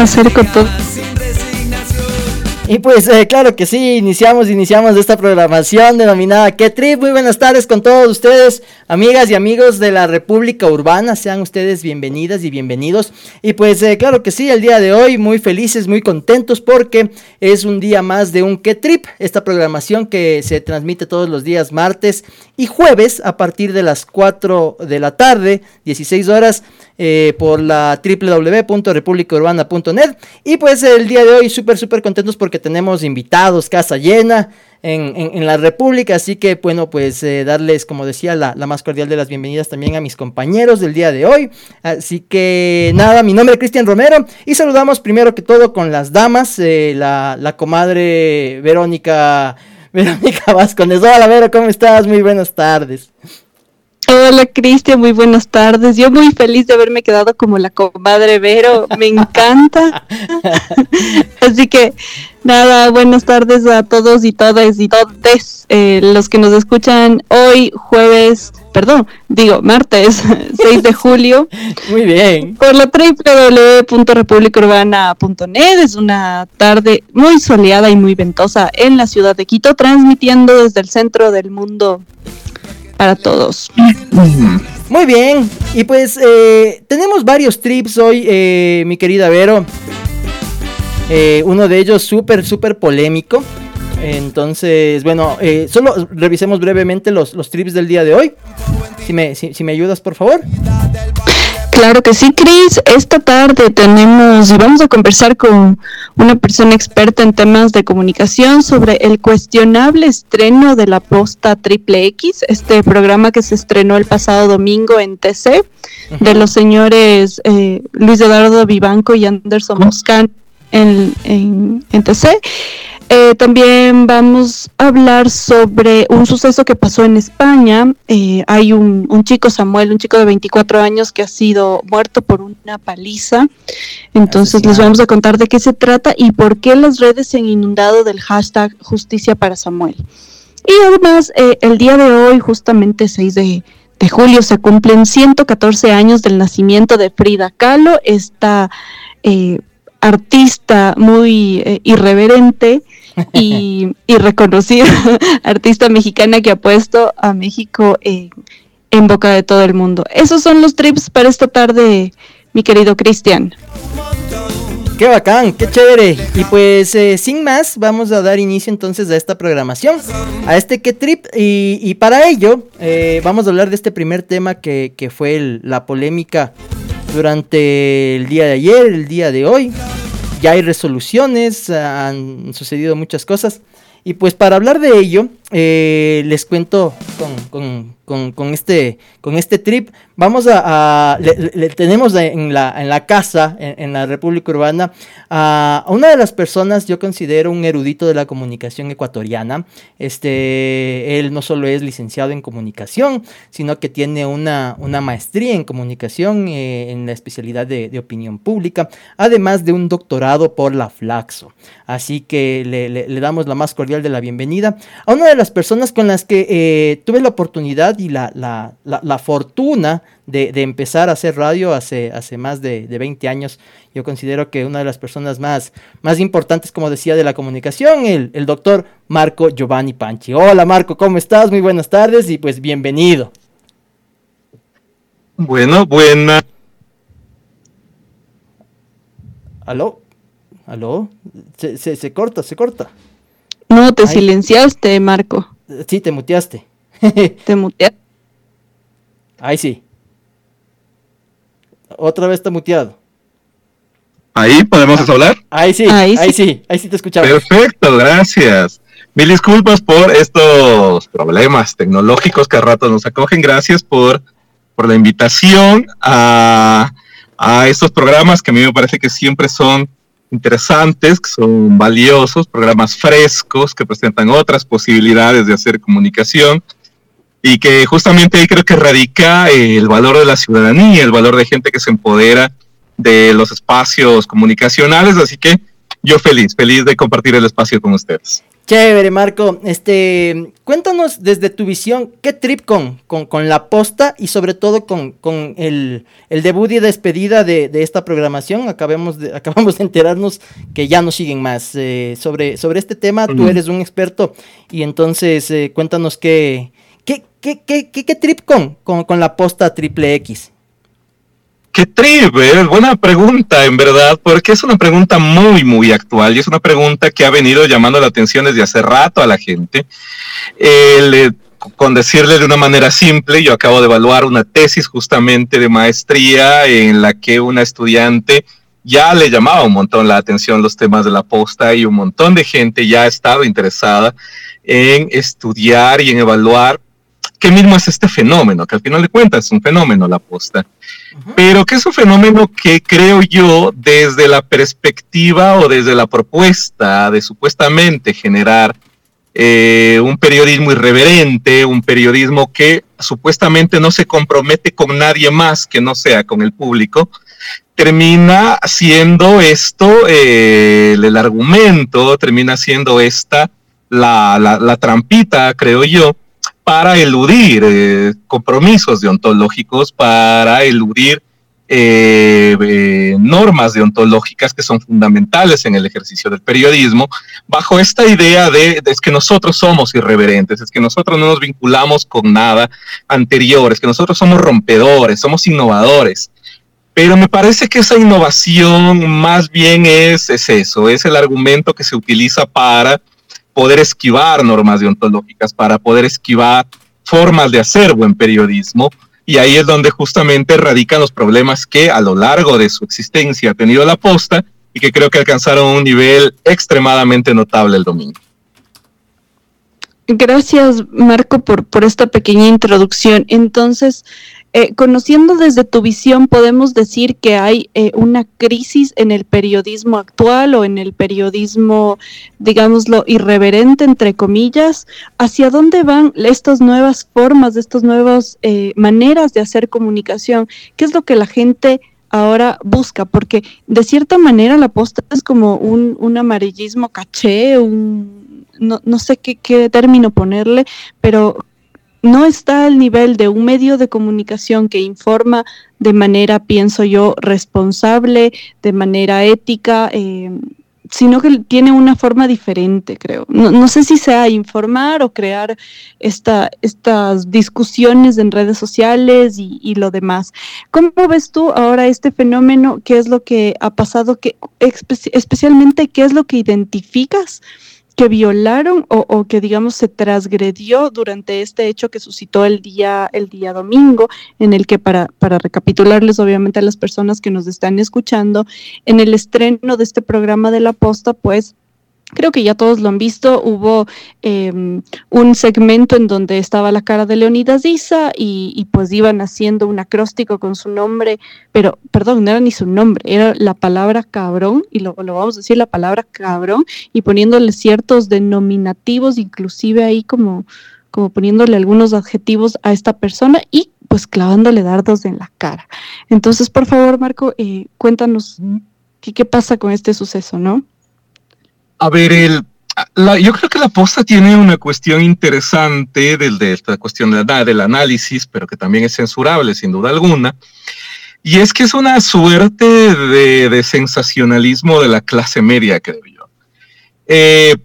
hacer con todo. Y pues eh, claro que sí, iniciamos, iniciamos esta programación denominada ¿Qué Trip? Muy buenas tardes con todos ustedes, amigas y amigos de la República Urbana, sean ustedes bienvenidas y bienvenidos. Y pues eh, claro que sí, el día de hoy muy felices, muy contentos porque es un día más de un ¿Qué Trip? Esta programación que se transmite todos los días martes y jueves a partir de las 4 de la tarde, 16 horas eh, por la www.republicaurbana.net. Y pues el día de hoy súper, súper contentos porque tenemos invitados, casa llena. En, la República. Así que, bueno, pues eh, darles, como decía, la, más cordial de las bienvenidas también a mis compañeros del día de hoy. Así que, nada, mi nombre es Cristian Romero y saludamos primero que todo con las damas, eh, la, la, comadre Verónica, Verónica Vascones. Hola, Vero, ¿cómo estás? Muy buenas tardes. Hola Cristian, muy buenas tardes. Yo muy feliz de haberme quedado como la comadre Vero, me encanta. Así que nada, buenas tardes a todos y todas y todes eh, los que nos escuchan hoy jueves, perdón, digo martes 6 de julio. Muy bien. Por la www.republicaurbana.net es una tarde muy soleada y muy ventosa en la ciudad de Quito, transmitiendo desde el centro del mundo para todos. Muy bien, y pues eh, tenemos varios trips hoy, eh, mi querida Vero. Eh, uno de ellos súper, súper polémico. Entonces, bueno, solo revisemos brevemente los, los trips del día de hoy. Si me, si me ayudas, por favor. Claro que sí, Cris. Esta tarde tenemos y vamos a conversar con una persona experta en temas de comunicación sobre el cuestionable estreno de la posta Triple X, este programa que se estrenó el pasado domingo en TC, de los señores eh, Luis Eduardo Vivanco y Anderson Moscán en, en, en TC. Eh, también vamos a hablar sobre un suceso que pasó en España. Eh, hay un, chico, Samuel, un chico de 24 años que ha sido muerto por una paliza. Entonces les vamos a contar de qué se trata y por qué las redes se han inundado del hashtag justicia para Samuel. Y además, eh, el día de hoy, justamente 6 de, de julio, se cumplen 114 años del nacimiento de Frida Kahlo, esta artista muy irreverente y, reconocida artista mexicana que ha puesto a México en, boca de todo el mundo. Esos son los trips para esta tarde, mi querido Cristian. Qué bacán, qué chévere. Y pues eh, sin más, vamos a dar inicio entonces a esta programación, a este qué trip. Y, para ello, eh, vamos a hablar de este primer tema que, fue la polémica durante el día de ayer, el día de hoy ya hay resoluciones, han sucedido muchas cosas. Y pues para hablar de ello, eh, les cuento con, con, este, con este trip. Vamos a, le, tenemos en la, en la casa, en, la República Urbana, a una de las personas, yo considero un erudito de la comunicación ecuatoriana. Este, él no solo es licenciado en comunicación, sino que tiene una, una maestría en comunicación eh, en la especialidad de, opinión pública, además de un doctorado por la Flaxo. Así que le, le, damos la más cordial de la bienvenida a una de las personas con las que eh, tuve la oportunidad y la, la, la, fortuna de, de, empezar a hacer radio hace, hace más de, de, 20 años. Yo considero que una de las personas más, más importantes, como decía, de la comunicación, el, el doctor Marco Giovanni Panchi. Hola Marco, ¿cómo estás? Muy buenas tardes y pues bienvenido. Bueno, buena. ¿Aló? ¿Aló? Se, se, se corta, se corta. No, te silenciaste, Marco. Sí, te muteaste. te muteaste. Ahí sí. Otra vez está muteado. Ahí podemos ah, hablar. Ahí sí, ahí, sí. ahí sí te escuchaba. Perfecto, gracias. Mil disculpas por estos problemas tecnológicos que a rato nos acogen. Gracias por, por la invitación a, a estos programas que a mí me parece que siempre son interesantes, que son valiosos, programas frescos que presentan otras posibilidades de hacer comunicación y que justamente ahí creo que radica el valor de la ciudadanía, el valor de gente que se empodera de los espacios comunicacionales, así que yo feliz, feliz de compartir el espacio con ustedes. Chévere, Marco. Este, cuéntanos desde tu visión, ¿qué trip con, con, la posta y sobre todo con, el, debut y despedida de, esta programación? Acabamos de, acabamos de enterarnos que ya no siguen más. Eh, sobre, sobre este tema, tú eres un experto y entonces eh, cuéntanos qué, qué, qué, qué, qué, trip con, la posta triple X. Qué tribe, buena pregunta en verdad, porque es una pregunta muy, muy actual y es una pregunta que ha venido llamando la atención desde hace rato a la gente. con decirle de una manera simple, yo acabo de evaluar una tesis justamente de maestría en la que una estudiante ya le llamaba un montón la atención los temas de la posta y un montón de gente ya ha estado interesada en estudiar y en evaluar qué mismo es este fenómeno, que al final de cuentas es un fenómeno la posta, pero que es un fenómeno que creo yo desde la perspectiva o desde la propuesta de supuestamente generar eh, un periodismo irreverente, un periodismo que supuestamente no se compromete con nadie más que no sea con el público, termina siendo esto eh, el argumento, termina siendo esta la, la trampita, creo yo, para eludir eh, compromisos deontológicos, para eludir eh, eh, normas deontológicas que son fundamentales en el ejercicio del periodismo, bajo esta idea de, es que nosotros somos irreverentes, es que nosotros no nos vinculamos con nada anterior, es que nosotros somos rompedores, somos innovadores. Pero me parece que esa innovación más bien es, es eso, es el argumento que se utiliza para poder esquivar normas deontológicas, para poder esquivar formas de hacer buen periodismo. Y ahí es donde justamente radican los problemas que a lo largo de su existencia ha tenido la posta y que creo que alcanzaron un nivel extremadamente notable el domingo. Gracias, Marco, por, por esta pequeña introducción. Entonces, eh, conociendo desde tu visión, podemos decir que hay eh, una crisis en el periodismo actual o en el periodismo, digámoslo, irreverente, entre comillas. ¿Hacia dónde van estas nuevas formas, estas nuevas eh, maneras de hacer comunicación? ¿Qué es lo que la gente ahora busca? Porque de cierta manera la posta es como un, un amarillismo caché, un, no, no sé qué, qué término ponerle, pero no está al nivel de un medio de comunicación que informa de manera, pienso yo, responsable, de manera ética, eh, sino que tiene una forma diferente, creo. No, sé si sea informar o crear esta, estas discusiones en redes sociales y, lo demás. ¿Cómo ves tú ahora este fenómeno? ¿Qué es lo que ha pasado? ¿Qué, especialmente, ¿qué es lo que identificas? Que violaron o, que digamos se transgredió durante este hecho que suscitó el día el día domingo en el que para para recapitularles obviamente a las personas que nos están escuchando en el estreno de este programa de la posta pues Creo que ya todos lo han visto. Hubo em, un segmento en donde estaba la cara de Leonidas Isa y, pues iban haciendo un acróstico con su nombre, pero perdón, no era ni su nombre, era la palabra cabrón, y lo, lo vamos a decir la palabra cabrón, y poniéndole ciertos denominativos, inclusive ahí como, como poniéndole algunos adjetivos a esta persona y pues clavándole dardos en la cara. Entonces, por favor, Marco, eh, cuéntanos qué, qué pasa con este suceso, ¿no? A ver, yo creo que la posta tiene una cuestión interesante del, de esta cuestión de, del análisis, pero que también es censurable, sin duda alguna. Y es que es una suerte de, sensacionalismo de la clase media, creo yo. Eh,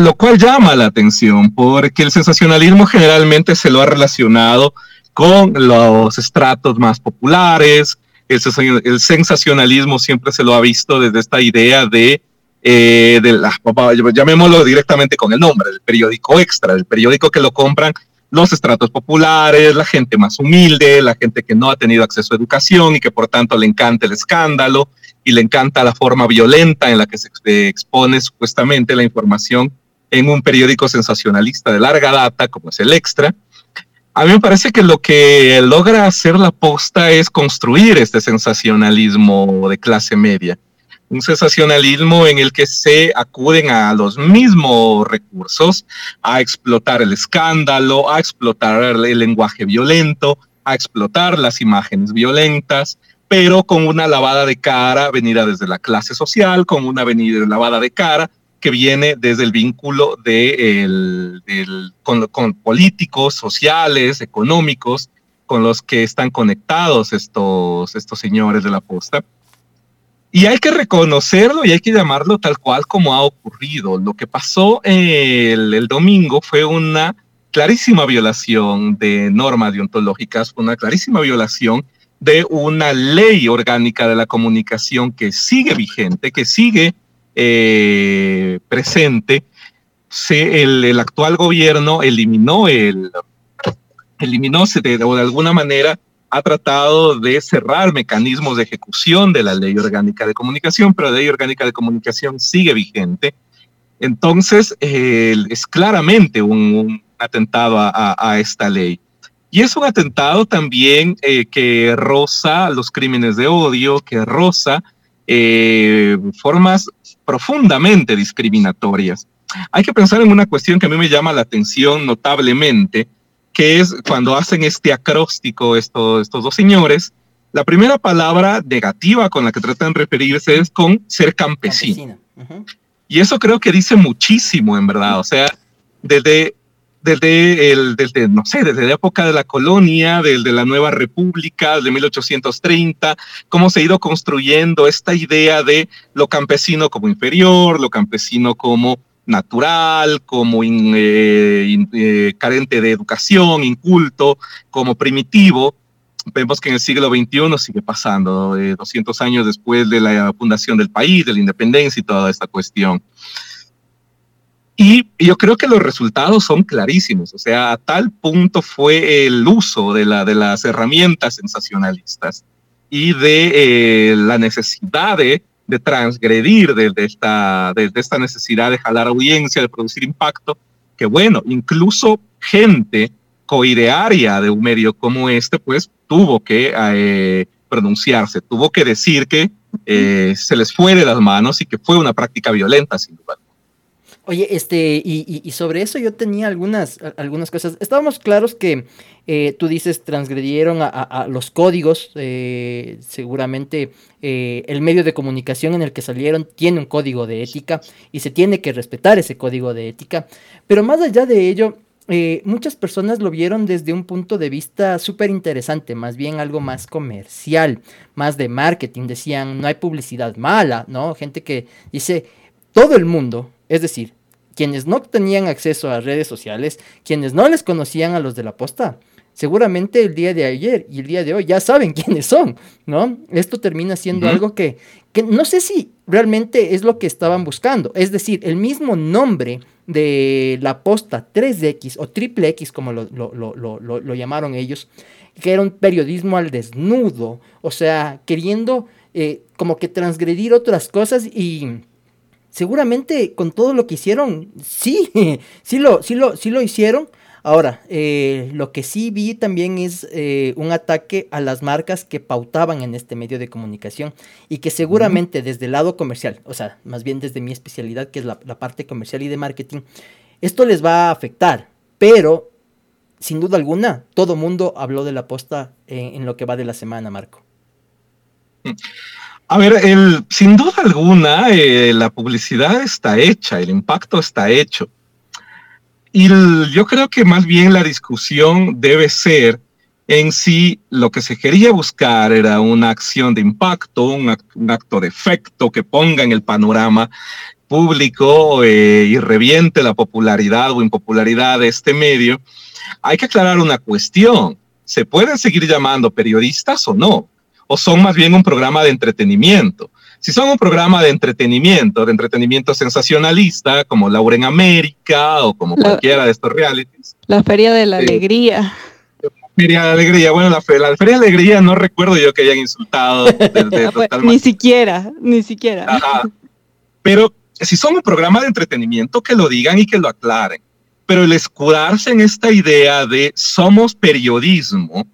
lo cual llama la atención, porque el sensacionalismo generalmente se lo ha relacionado con los estratos más populares. el sensacionalismo siempre se lo ha visto desde esta idea de eh, llamémoslo directamente con el nombre, el periódico extra, el periódico que lo compran los estratos populares, la gente más humilde, la gente que no ha tenido acceso a educación y que por tanto le encanta el escándalo y le encanta la forma violenta en la que se expone supuestamente la información en un periódico sensacionalista de larga data como es el extra. A mí me parece que lo que logra hacer la posta es construir este sensacionalismo de clase media un sensacionalismo en el que se acuden a los mismos recursos, a explotar el escándalo, a explotar el lenguaje violento, a explotar las imágenes violentas, pero con una lavada de cara venida desde la clase social, con una venida lavada de cara que viene desde el vínculo de con, con, políticos, sociales, económicos, con los que están conectados estos, estos señores de la posta. Y hay que reconocerlo y hay que llamarlo tal cual como ha ocurrido. Lo que pasó el, el domingo fue una clarísima violación de normas deontológicas, una clarísima violación de una ley orgánica de la comunicación que sigue vigente, que sigue eh, presente. Se, el, actual gobierno eliminó el, eliminó o de alguna manera ha tratado de cerrar mecanismos de ejecución de la ley orgánica de comunicación, pero la ley orgánica de comunicación sigue vigente. Entonces, es claramente un, atentado a, esta ley. Y es un atentado también eh, que roza los crímenes de odio, que roza eh, formas profundamente discriminatorias. Hay que pensar en una cuestión que a mí me llama la atención notablemente, que es cuando hacen este acróstico estos, estos dos señores, la primera palabra negativa con la que tratan de referirse es con ser campesino. Y eso creo que dice muchísimo, en verdad. O sea, desde, desde, el, desde, no sé, desde la época de la colonia, desde la nueva república, de 1830, cómo se ha ido construyendo esta idea de lo campesino como inferior, lo campesino como natural, como eh, eh, carente de educación, inculto, como primitivo. Vemos que en el siglo XXI sigue pasando, 200 años después de la fundación del país, de la independencia y toda esta cuestión. Y yo creo que los resultados son clarísimos, o sea, a tal punto fue el uso de, la, de las herramientas sensacionalistas y de eh, la necesidad de de transgredir de, esta, de, esta necesidad de jalar audiencia, de producir impacto, que bueno, incluso gente coidearia de un medio como este, pues tuvo que eh, pronunciarse, tuvo que decir que eh, se les fue de las manos y que fue una práctica violenta, sin duda. Oye, este, y, sobre eso yo tenía algunas, algunas cosas. Estábamos claros que eh, tú dices transgredieron a, los códigos. Eh, seguramente eh, el medio de comunicación en el que salieron tiene un código de ética y se tiene que respetar ese código de ética. Pero más allá de ello, muchas personas lo vieron desde un punto de vista súper interesante, más bien algo más comercial, más de marketing. Decían, no hay publicidad mala, ¿no? Gente que dice, todo el mundo, es decir, quienes no tenían acceso a redes sociales, quienes no les conocían a los de la posta, seguramente el día de ayer y el día de hoy ya saben quiénes son, ¿no? Esto termina siendo algo que, que no sé si realmente es lo que estaban buscando. Es decir, el mismo nombre de la posta 3X o triple X, como lo, lo, llamaron ellos, que era un periodismo al desnudo, o sea, queriendo eh, como que transgredir otras cosas y seguramente con todo lo que hicieron, sí, sí lo, sí lo, sí lo hicieron. Ahora, eh, lo que sí vi también es eh, un ataque a las marcas que pautaban en este medio de comunicación y que seguramente desde el lado comercial, o sea, más bien desde mi especialidad, que es la, parte comercial y de marketing, esto les va a afectar, pero sin duda alguna, todo mundo habló de la posta en, en lo que va de la semana, Marco. A ver, sin duda alguna, eh, la publicidad está hecha, el impacto está hecho. Y yo creo que más bien la discusión debe ser en si lo que se quería buscar era una acción de impacto, un, acto de efecto que ponga en el panorama público eh, y reviente la popularidad o impopularidad de este medio. Hay que aclarar una cuestión. ¿Se pueden seguir llamando periodistas o no? O son más bien un programa de entretenimiento. Si son un programa de entretenimiento, de entretenimiento sensacionalista, como Laura en América o como cualquiera de estos realities. La Feria de la eh, Alegría. Feria de Alegría, bueno, la, Feria de Alegría no recuerdo yo que hayan insultado. ni siquiera, ni siquiera. Pero si son un programa de entretenimiento, que lo digan y que lo aclaren. Pero el escudarse en esta idea de somos periodismo,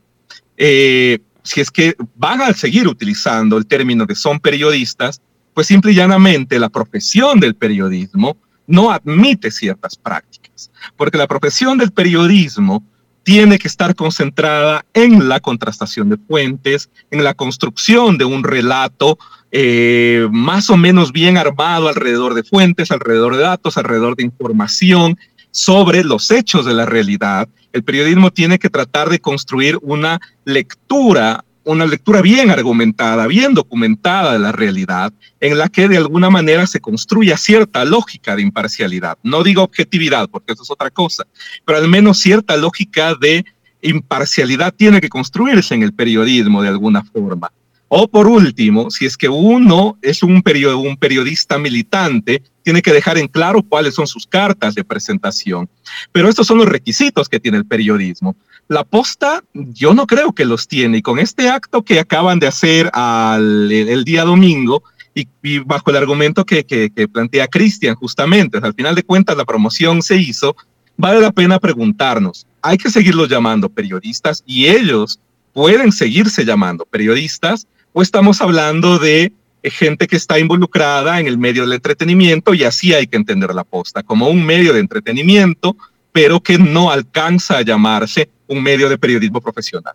eh, si es que van a seguir utilizando el término de son periodistas, pues simple y llanamente la profesión del periodismo no admite ciertas prácticas, porque la profesión del periodismo tiene que estar concentrada en la contrastación de fuentes, en la construcción de un relato eh, más o menos bien armado alrededor de fuentes, alrededor de datos, alrededor de información sobre los hechos de la realidad. El periodismo tiene que tratar de construir una lectura una lectura bien argumentada, bien documentada de la realidad, en la que de alguna manera se construya cierta lógica de imparcialidad. No digo objetividad, porque eso es otra cosa, pero al menos cierta lógica de imparcialidad tiene que construirse en el periodismo de alguna forma. O por último, si es que uno es un, periodista militante, tiene que dejar en claro cuáles son sus cartas de presentación. Pero estos son los requisitos que tiene el periodismo. La posta, yo no creo que los tiene. Y con este acto que acaban de hacer el, día domingo, y, bajo el argumento que, plantea Cristian, justamente, al final de cuentas la promoción se hizo, vale la pena preguntarnos, ¿hay que seguirlos llamando periodistas y ellos pueden seguirse llamando periodistas o estamos hablando de gente que está involucrada en el medio del entretenimiento y así hay que entender la posta como un medio de entretenimiento, pero que no alcanza a llamarse un medio de periodismo profesional.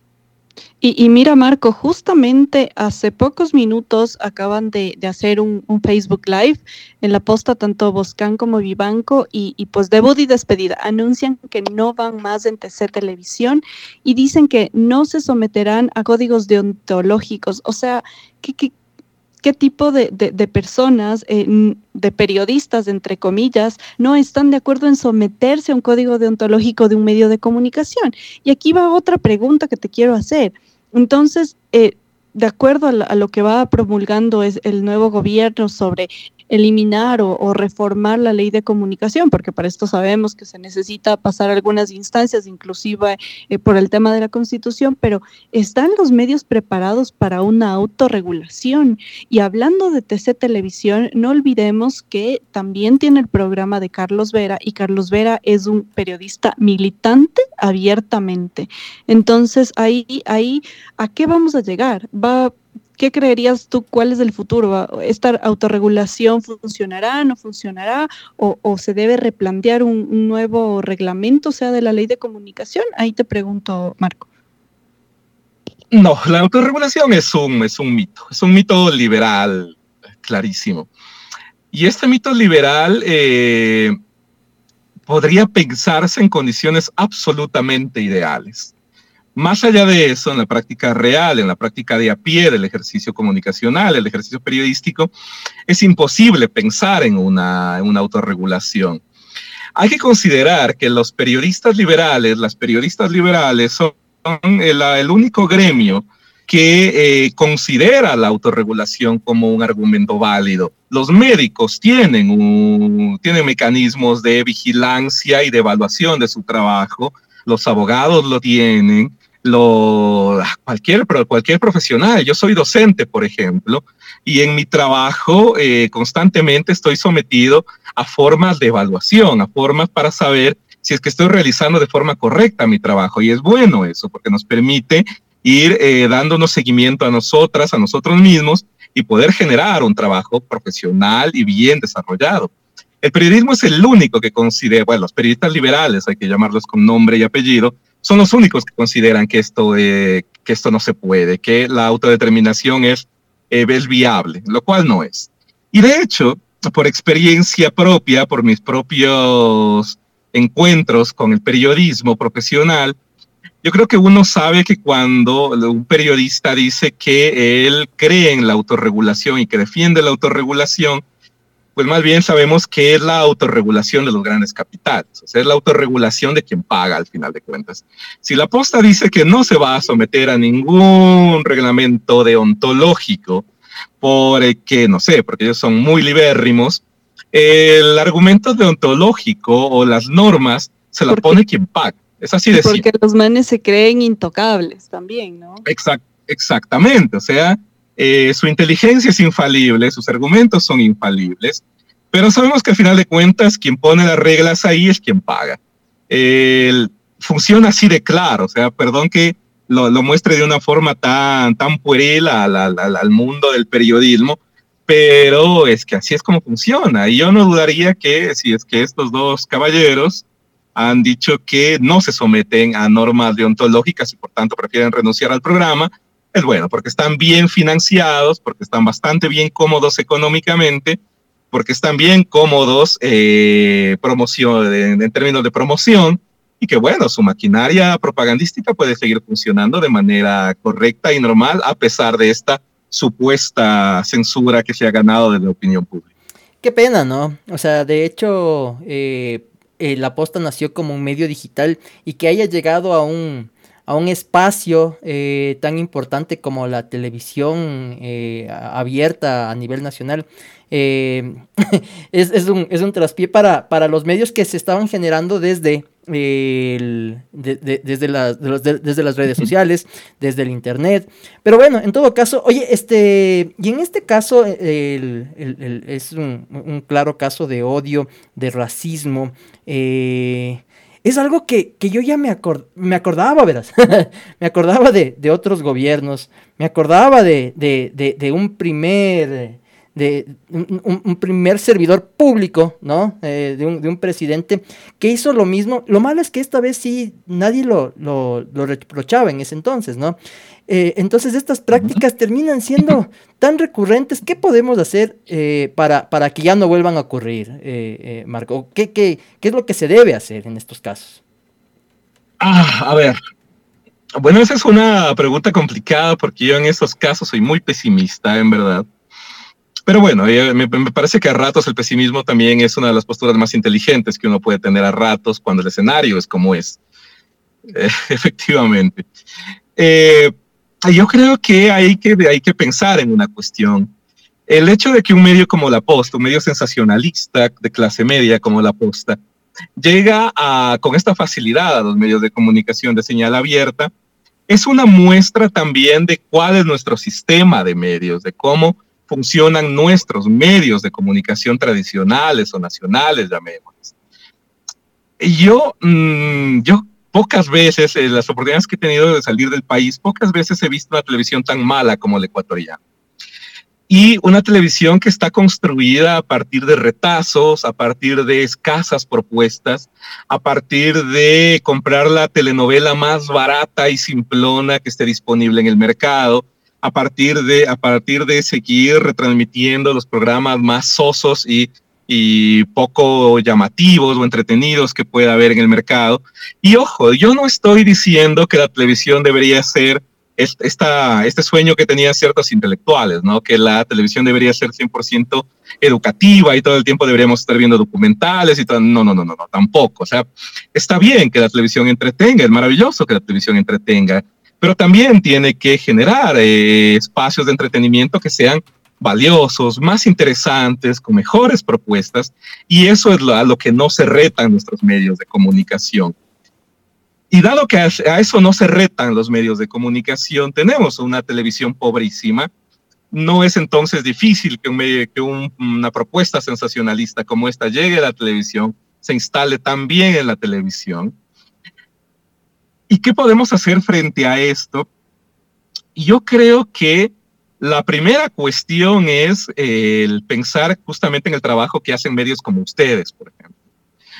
Y, mira, Marco, justamente hace pocos minutos acaban de, hacer un, Facebook Live en la posta tanto Boscan como Vivanco y, y pues debut y despedida. Anuncian que no van más en TC Televisión y dicen que no se someterán a códigos deontológicos. O sea, ¿qué, qué, qué tipo de, personas, eh, de periodistas, entre comillas, no están de acuerdo en someterse a un código deontológico de un medio de comunicación. Y aquí va otra pregunta que te quiero hacer. Entonces, eh, de acuerdo a, lo que va promulgando es el nuevo gobierno sobre eliminar o, reformar la ley de comunicación, porque para esto sabemos que se necesita pasar algunas instancias, inclusive eh, por el tema de la constitución, pero ¿están los medios preparados para una autorregulación? Y hablando de TC Televisión, no olvidemos que también tiene el programa de Carlos Vera y Carlos Vera es un periodista militante abiertamente. Entonces, ahí, ahí, ¿a qué vamos a llegar? Va ¿qué creerías tú? ¿Cuál es el futuro? ¿Esta autorregulación funcionará, no funcionará? ¿O, se debe replantear un, nuevo reglamento, sea, de la ley de comunicación? Ahí te pregunto, Marco. No, la autorregulación es un, es un mito, es un mito liberal, clarísimo. Y este mito liberal eh, podría pensarse en condiciones absolutamente ideales. Más allá de eso, en la práctica real, en la práctica de a pie del ejercicio comunicacional, el ejercicio periodístico, es imposible pensar en una, autorregulación. Hay que considerar que los periodistas liberales, las periodistas liberales son el, único gremio que eh, considera la autorregulación como un argumento válido. Los médicos tienen, tienen mecanismos de vigilancia y de evaluación de su trabajo, los abogados lo tienen, lo, cualquier, cualquier profesional. Yo soy docente, por ejemplo, y en mi trabajo eh, constantemente estoy sometido a formas de evaluación, a formas para saber si es que estoy realizando de forma correcta mi trabajo. Y es bueno eso, porque nos permite ir eh, dándonos seguimiento a nosotras, a nosotros mismos, y poder generar un trabajo profesional y bien desarrollado. El periodismo es el único que considera, bueno, los periodistas liberales, hay que llamarlos con nombre y apellido, son los únicos que consideran que esto, eh, que esto no se puede, que la autodeterminación es, eh, es viable, lo cual no es. Y de hecho, por experiencia propia, por mis propios encuentros con el periodismo profesional, yo creo que uno sabe que cuando un periodista dice que él cree en la autorregulación y que defiende la autorregulación, pues más bien sabemos que es la autorregulación de los grandes capitales, o sea, es la autorregulación de quien paga al final de cuentas. Si la posta dice que no se va a someter a ningún reglamento deontológico, porque, no sé, porque ellos son muy libérrimos, el argumento deontológico o las normas se la pone quien paga. Es así de Porque los manes se creen intocables también, ¿no? Exact, exactamente, o sea, eh, su inteligencia es infalible, sus argumentos son infalibles, pero sabemos que al final de cuentas quien pone las reglas ahí es quien paga. funciona así de claro, o sea, perdón que lo, muestre de una forma tan, tan pueril al, al, mundo del periodismo, pero es que así es como funciona. Y yo no dudaría que si es que estos dos caballeros han dicho que no se someten a normas deontológicas y por tanto prefieren renunciar al programa. Es bueno, porque están bien financiados, porque están bastante bien cómodos económicamente, porque están bien cómodos eh, en términos de promoción, y que bueno, su maquinaria propagandística puede seguir funcionando de manera correcta y normal a pesar de esta supuesta censura que se ha ganado de la opinión pública. Qué pena, ¿no? O sea, de hecho, eh, eh, la posta nació como un medio digital y que haya llegado a un, a un espacio eh, tan importante como la televisión abierta a nivel nacional, es, es, un, es un traspié para, para los medios que se estaban generando desde desde, las, desde las redes sociales, desde el internet. Pero bueno, en todo caso, oye, este, y en este caso es un, claro caso de odio, de racismo. Eh, es algo que, yo ya me, me acordaba, verás. me acordaba de, otros gobiernos, me acordaba de, de un primer de un, primer servidor público, ¿no? Eh, de, un, presidente que hizo lo mismo. Lo malo es que esta vez sí nadie lo, lo, reprochaba en ese entonces, ¿no? Eh, entonces estas prácticas terminan siendo tan recurrentes. ¿Qué podemos hacer eh, para, para que ya no vuelvan a ocurrir, Marco? ¿Qué, ¿Qué, qué, es lo que se debe hacer en estos casos? Ah, a ver. Bueno, esa es una pregunta complicada porque yo en estos casos soy muy pesimista, en verdad. Pero bueno, eh, me, parece que a ratos el pesimismo también es una de las posturas más inteligentes que uno puede tener a ratos cuando el escenario es como es. Eh, efectivamente. Eh, yo creo que hay, que hay que pensar en una cuestión. El hecho de que un medio como La Posta, un medio sensacionalista de clase media como La Posta, llega a, con esta facilidad a los medios de comunicación de señal abierta, es una muestra también de cuál es nuestro sistema de medios, de cómo funcionan nuestros medios de comunicación tradicionales o nacionales, llamémoslos. Yo, mm, yo pocas veces, en las oportunidades que he tenido de salir del país, pocas veces he visto una televisión tan mala como la ecuatoriana. Y una televisión que está construida a partir de retazos, a partir de escasas propuestas, a partir de comprar la telenovela más barata y simplona que esté disponible en el mercado, a partir de, a partir de seguir retransmitiendo los programas más sosos y, y poco llamativos o entretenidos que pueda haber en el mercado. Y ojo, yo no estoy diciendo que la televisión debería ser esta, este sueño que tenían ciertos intelectuales, ¿no? Que la televisión debería ser 100% educativa y todo el tiempo deberíamos estar viendo documentales y todo. No, no, no, no, no, tampoco. O sea, está bien que la televisión entretenga, es maravilloso que la televisión entretenga, pero también tiene que generar eh, espacios de entretenimiento que sean valiosos, más interesantes, con mejores propuestas, y eso es lo, a lo que no se retan nuestros medios de comunicación. Y dado que a, eso no se retan los medios de comunicación, tenemos una televisión pobrísima, no es entonces difícil que, que una propuesta sensacionalista como esta llegue a la televisión, se instale también en la televisión ¿Y qué podemos hacer frente a esto? Yo creo que la primera cuestión es eh, el pensar justamente en el trabajo que hacen medios como ustedes, por ejemplo.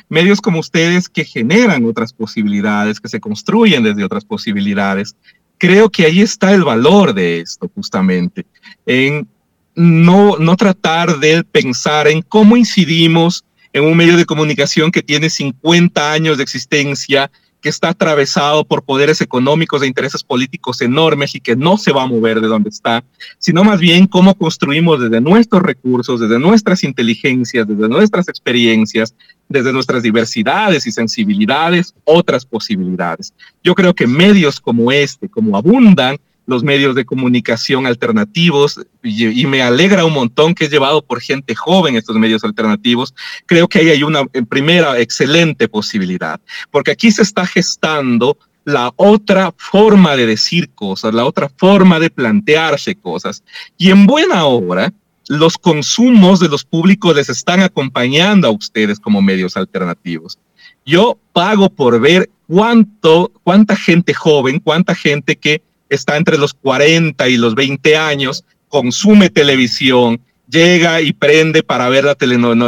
Medios como ustedes que generan otras posibilidades, que se construyen desde otras posibilidades. Creo que ahí está el valor de esto, justamente, en no, no tratar de pensar en cómo incidimos en un medio de comunicación que tiene 50 años de existencia que está atravesado por poderes económicos e intereses políticos enormes y que no se va a mover de donde está, sino más bien cómo construimos desde nuestros recursos, desde nuestras inteligencias, desde nuestras experiencias, desde nuestras diversidades y sensibilidades, otras posibilidades. Yo creo que medios como este, como abundan, los medios de comunicación alternativos y, me alegra un montón que es llevado por gente joven estos medios alternativos. Creo que ahí hay una primera excelente posibilidad, porque aquí se está gestando la otra forma de decir cosas, la otra forma de plantearse cosas. Y en buena hora, los consumos de los públicos les están acompañando a ustedes como medios alternativos. Yo pago por ver cuánto, cuánta gente joven, cuánta gente que está entre los 40 y los 20 años, consume televisión, llega y prende para ver la,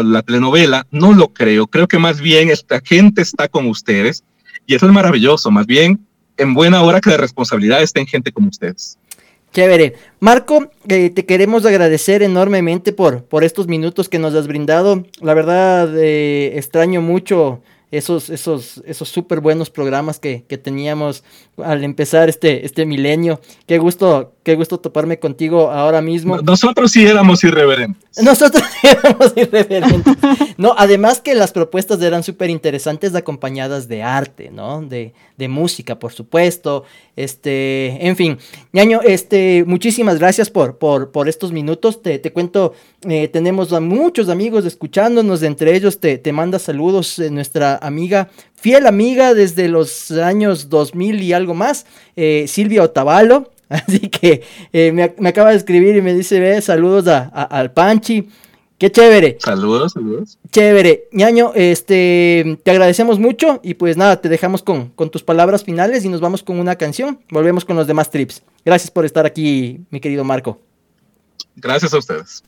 la telenovela. No lo creo. Creo que más bien esta gente está con ustedes y eso es maravilloso. Más bien, en buena hora que de responsabilidad estén gente como ustedes. Chévere. Marco, eh, te queremos agradecer enormemente por, por estos minutos que nos has brindado. La verdad, eh, extraño mucho esos, esos, esos súper buenos programas que, que, teníamos al empezar este, este milenio. Qué gusto, qué gusto toparme contigo ahora mismo. Nosotros sí éramos irreverentes. Nosotros éramos irreverentes. No, además que las propuestas eran súper interesantes acompañadas de arte, ¿no? De, de música, por supuesto. Este, en fin, ñaño, este, muchísimas gracias por, por, por estos minutos. Te, te cuento, eh, tenemos a muchos amigos escuchándonos, entre ellos te, te manda saludos eh, nuestra amiga, fiel amiga desde los años 2000 y algo más, eh, Silvia Otavalo. Así que me, me, acaba de escribir y me dice, ve, saludos a, al Panchi. Qué chévere. Saludos, saludos. Chévere. ñaño, este, te agradecemos mucho y pues nada, te dejamos con, con tus palabras finales y nos vamos con una canción. Volvemos con los demás trips. Gracias por estar aquí, mi querido Marco. Gracias a ustedes.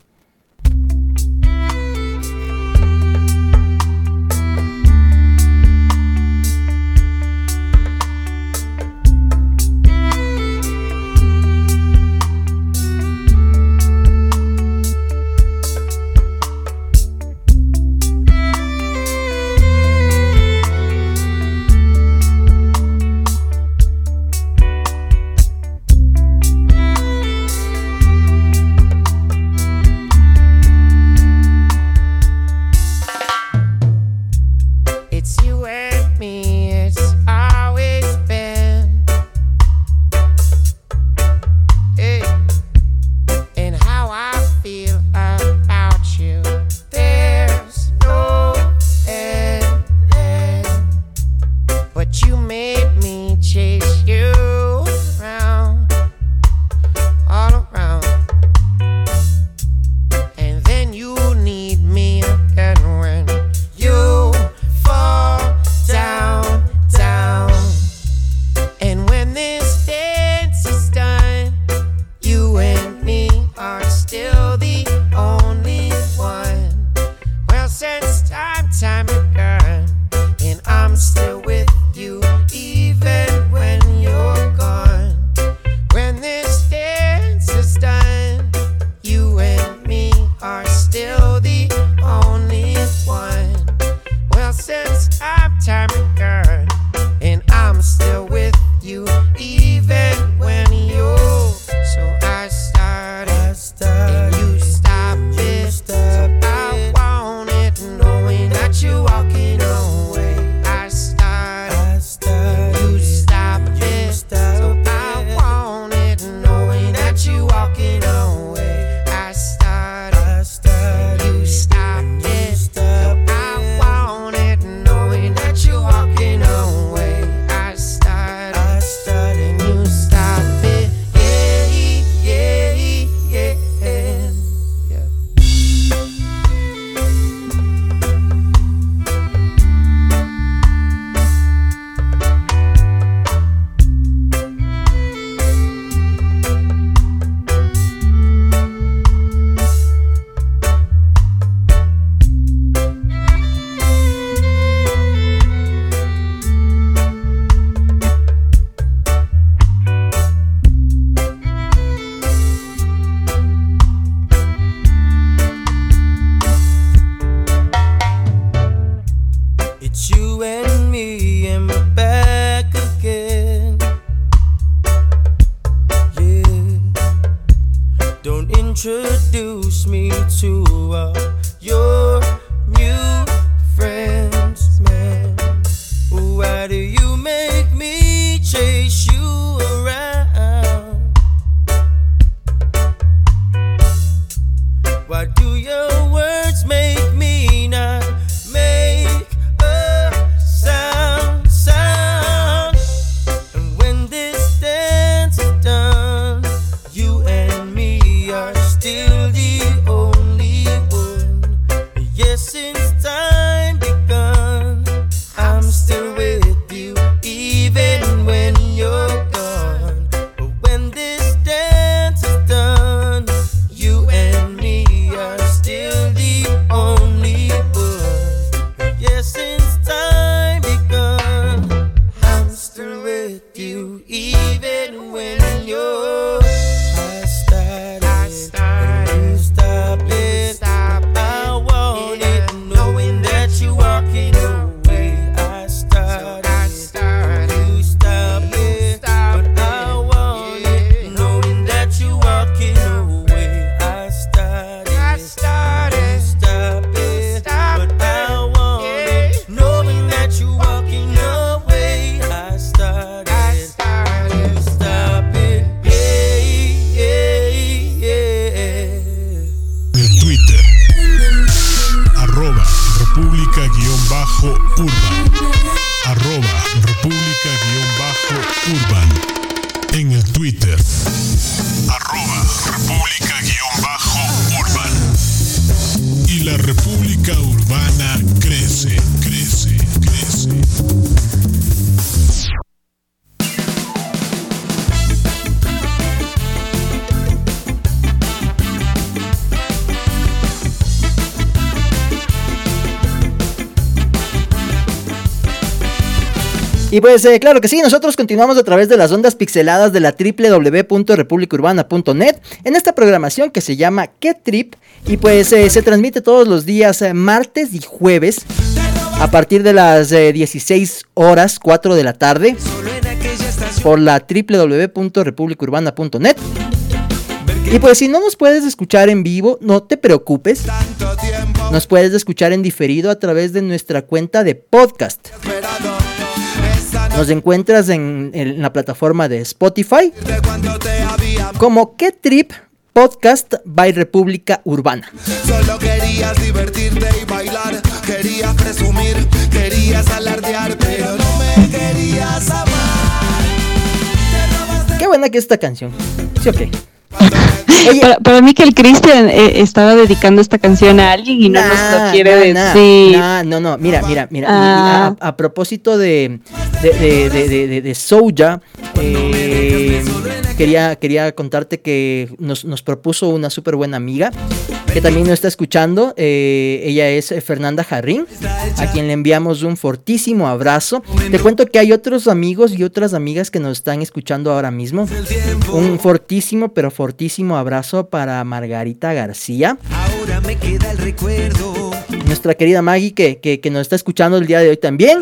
Pues eh, claro que sí, nosotros continuamos a través de las ondas pixeladas de la www.republicaurbana.net en esta programación que se llama ¿Qué Trip? Y pues eh, se transmite todos los días eh, martes y jueves a partir de las 16 horas 4 de la tarde por la www.republicaurbana.net. Y pues si no nos puedes escuchar en vivo, no te preocupes. Nos puedes escuchar en diferido a través de nuestra cuenta de podcast. Nos encuentras en, la plataforma de Spotify como Que Trip Podcast by República Urbana. Solo querías divertirte y bailar, querías presumir, querías alardear, pero no me querías amar. Qué buena que es esta canción. Sí, ok para, mí que el Cristian eh, estaba dedicando esta canción a alguien y no nos lo quiere decir. no, no, mira, mira, mira. Ah. A, propósito de, de, de, de, de Soja, eh, quería, quería contarte que nos, nos propuso una súper buena amiga que también nos está escuchando. Eh, ella es Fernanda Jarrín, a quien le enviamos un fortísimo abrazo. Te cuento que hay otros amigos y otras amigas que nos están escuchando ahora mismo. Un fortísimo, pero fortísimo abrazo para Margarita García. Ahora me queda el recuerdo. Nuestra querida Maggie que, que, que nos está escuchando el día de hoy también.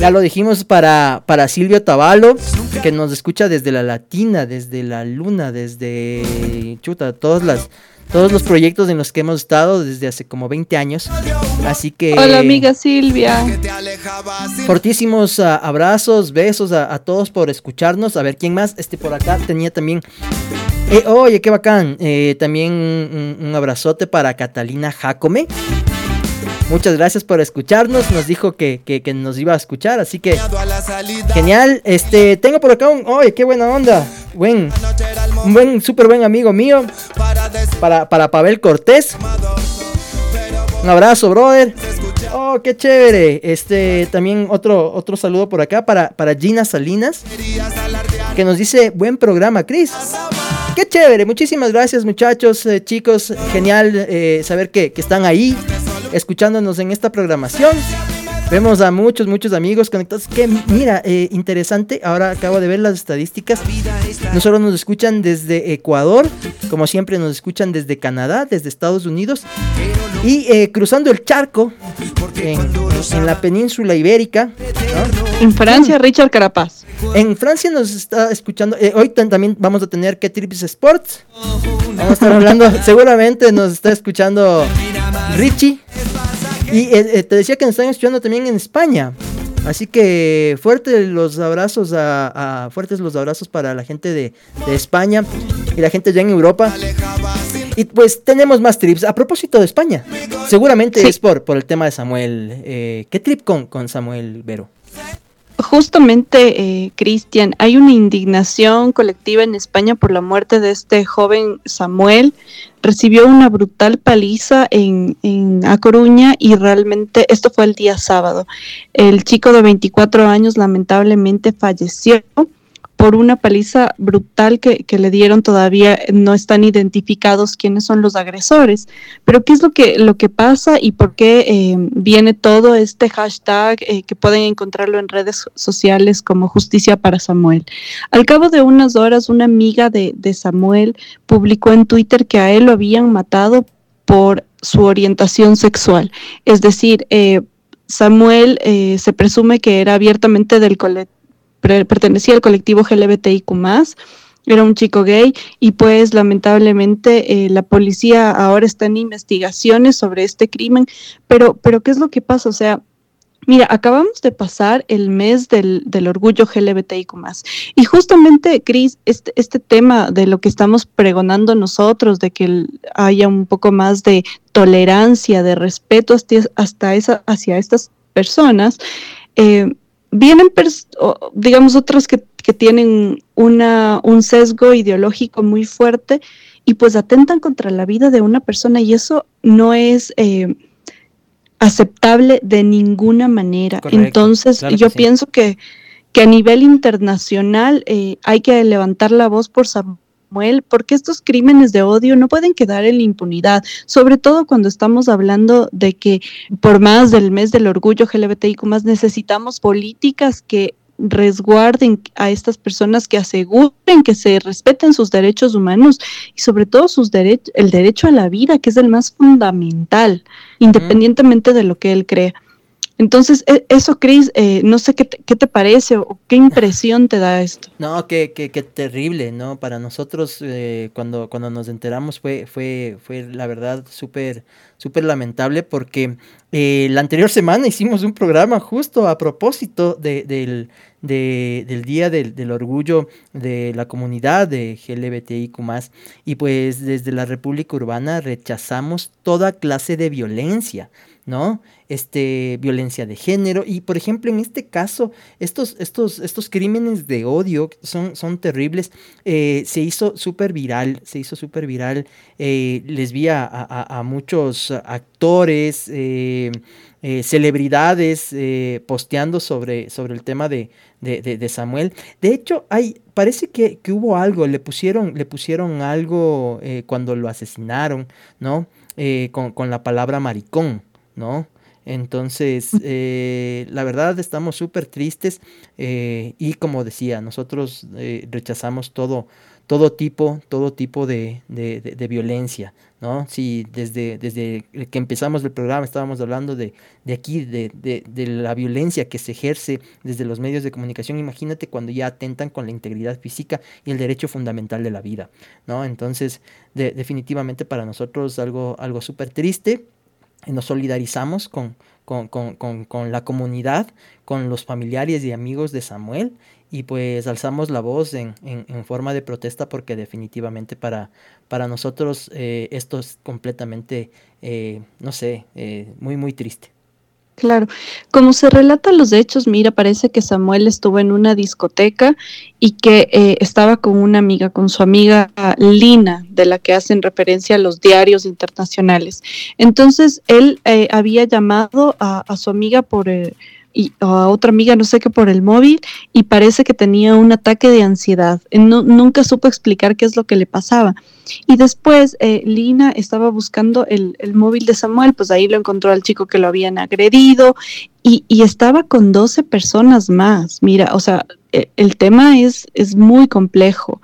Ya lo dijimos para, para Silvio Tabalo, que nos escucha desde la Latina, desde la Luna, desde Chuta, todas las, todos los proyectos en los que hemos estado desde hace como 20 años. Así que. Hola, amiga Silvia. Fortísimos ah, abrazos, besos a, todos por escucharnos. A ver quién más. Este por acá tenía también. Eh, oye, qué bacán. Eh, también un, un, abrazote para Catalina Jacome. Muchas gracias por escucharnos. Nos dijo que, nos iba a escuchar, así que genial. Este, tengo por acá un, oye, qué buena onda. Buen, un buen, súper buen amigo mío. Para, para Pavel Cortés. Un abrazo, brother. Oh, qué chévere. Este, también otro, otro saludo por acá para, para Gina Salinas. Que nos dice, buen programa, Chris. Qué chévere. Muchísimas gracias, muchachos, eh, chicos. Genial eh, saber que, que están ahí escuchándonos en esta programación. Vemos a muchos, muchos amigos conectados. Que mira, eh, interesante. Ahora acabo de ver las estadísticas. No solo nos escuchan desde Ecuador, como siempre nos escuchan desde Canadá, desde Estados Unidos. Y eh, cruzando el charco en, la península ibérica. En Francia, Richard Carapaz. En Francia nos está escuchando. Eh, hoy también vamos a tener que Trips Sports. Vamos a estar hablando. seguramente nos está escuchando Richie. Y eh, eh, te decía que nos están escuchando también en España. Así que fuertes los abrazos a, fuertes los abrazos para la gente de, España y la gente ya en Europa. Y pues tenemos más trips. A propósito de España, seguramente es por, por el tema de Samuel. Eh, ¿Qué trip con, con Samuel Vero? Justamente, eh, Cristian, hay una indignación colectiva en España por la muerte de este joven Samuel. Recibió una brutal paliza en, en A Coruña y realmente esto fue el día sábado. El chico de 24 años lamentablemente falleció por una paliza brutal que, le dieron todavía no están identificados quiénes son los agresores. Pero ¿qué es lo que, lo que pasa y por qué eh, viene todo este hashtag eh, que pueden encontrarlo en redes sociales como justicia para Samuel? Al cabo de unas horas, una amiga de, Samuel publicó en Twitter que a él lo habían matado por su orientación sexual. Es decir, eh, Samuel se presume que era abiertamente del colectivo pertenecía al colectivo LGBTIQ era un chico gay y pues lamentablemente eh, la policía ahora está en investigaciones sobre este crimen, pero, pero ¿qué es lo que pasa? O sea, Mira, acabamos de pasar el mes del, del orgullo LGBTIQ y justamente, Cris, este, este tema de lo que estamos pregonando nosotros, de que haya un poco más de tolerancia, de respeto hasta, esa, hacia estas personas, eh, vienen, digamos, otras que, que tienen una, un sesgo ideológico muy fuerte y pues atentan contra la vida de una persona y eso no es... Eh, aceptable de ninguna manera. Entonces, yo pienso que, que, a nivel internacional eh, hay que levantar la voz por Samuel, porque estos crímenes de odio no pueden quedar en la impunidad, sobre todo cuando estamos hablando de que por más del mes del orgullo LGBTIQ más necesitamos políticas que resguarden a estas personas, que aseguren que se respeten sus derechos humanos y sobre todo sus derechos, el derecho a la vida, que es el más fundamental, independientemente de lo que él crea. Entonces, e, eso, Cris, eh, no sé qué te, qué te, parece o qué impresión te da esto. No, qué, qué, qué terrible, ¿no? Para nosotros, eh, cuando, cuando nos enteramos, fue, fue, fue la verdad súper súper lamentable porque eh, la anterior semana hicimos un programa justo a propósito de, del, del Día del, del, Orgullo de la comunidad de LGBTIQ y pues desde la República Urbana rechazamos toda clase de violencia, ¿no? Este, violencia de género. Y por ejemplo, en este caso, estos, estos, estos crímenes de odio son, son terribles. Eh, se hizo súper viral, se hizo súper viral. Eh, les vi a, a, muchos actores, eh, celebridades posteando sobre, sobre el tema de, de, de, Samuel. De hecho, hay, parece que, que, hubo algo, le pusieron, le pusieron algo cuando lo asesinaron, ¿no? con, con la palabra maricón. ¿No? Entonces, eh, la verdad estamos súper tristes eh, y como decía, nosotros eh, rechazamos todo, todo tipo, todo tipo de, violencia, ¿no? Si desde, desde que empezamos el programa estábamos hablando de, aquí, de, de, la violencia que se ejerce desde los medios de comunicación, imagínate cuando ya atentan con la integridad física y el derecho fundamental de la vida, ¿no? Entonces, definitivamente para nosotros algo, algo súper triste nos solidarizamos con, con, la comunidad, con los familiares y amigos de Samuel y pues alzamos la voz en, forma de protesta porque definitivamente para, para nosotros eh, esto es completamente, eh, no sé, eh, muy, muy triste. Claro, como se relatan los hechos, mira, parece que Samuel estuvo en una discoteca y que eh, estaba con una amiga, con su amiga Lina, de la que hacen referencia a los diarios internacionales. Entonces, él eh, había llamado a, su amiga por... Eh, y a otra amiga, no sé qué, por el móvil y parece que tenía un ataque de ansiedad. No, nunca supo explicar qué es lo que le pasaba. Y después eh, Lina estaba buscando el, el, móvil de Samuel, pues ahí lo encontró al chico que lo habían agredido y, y estaba con 12 personas más. Mira, o sea, e, el tema es, es muy complejo.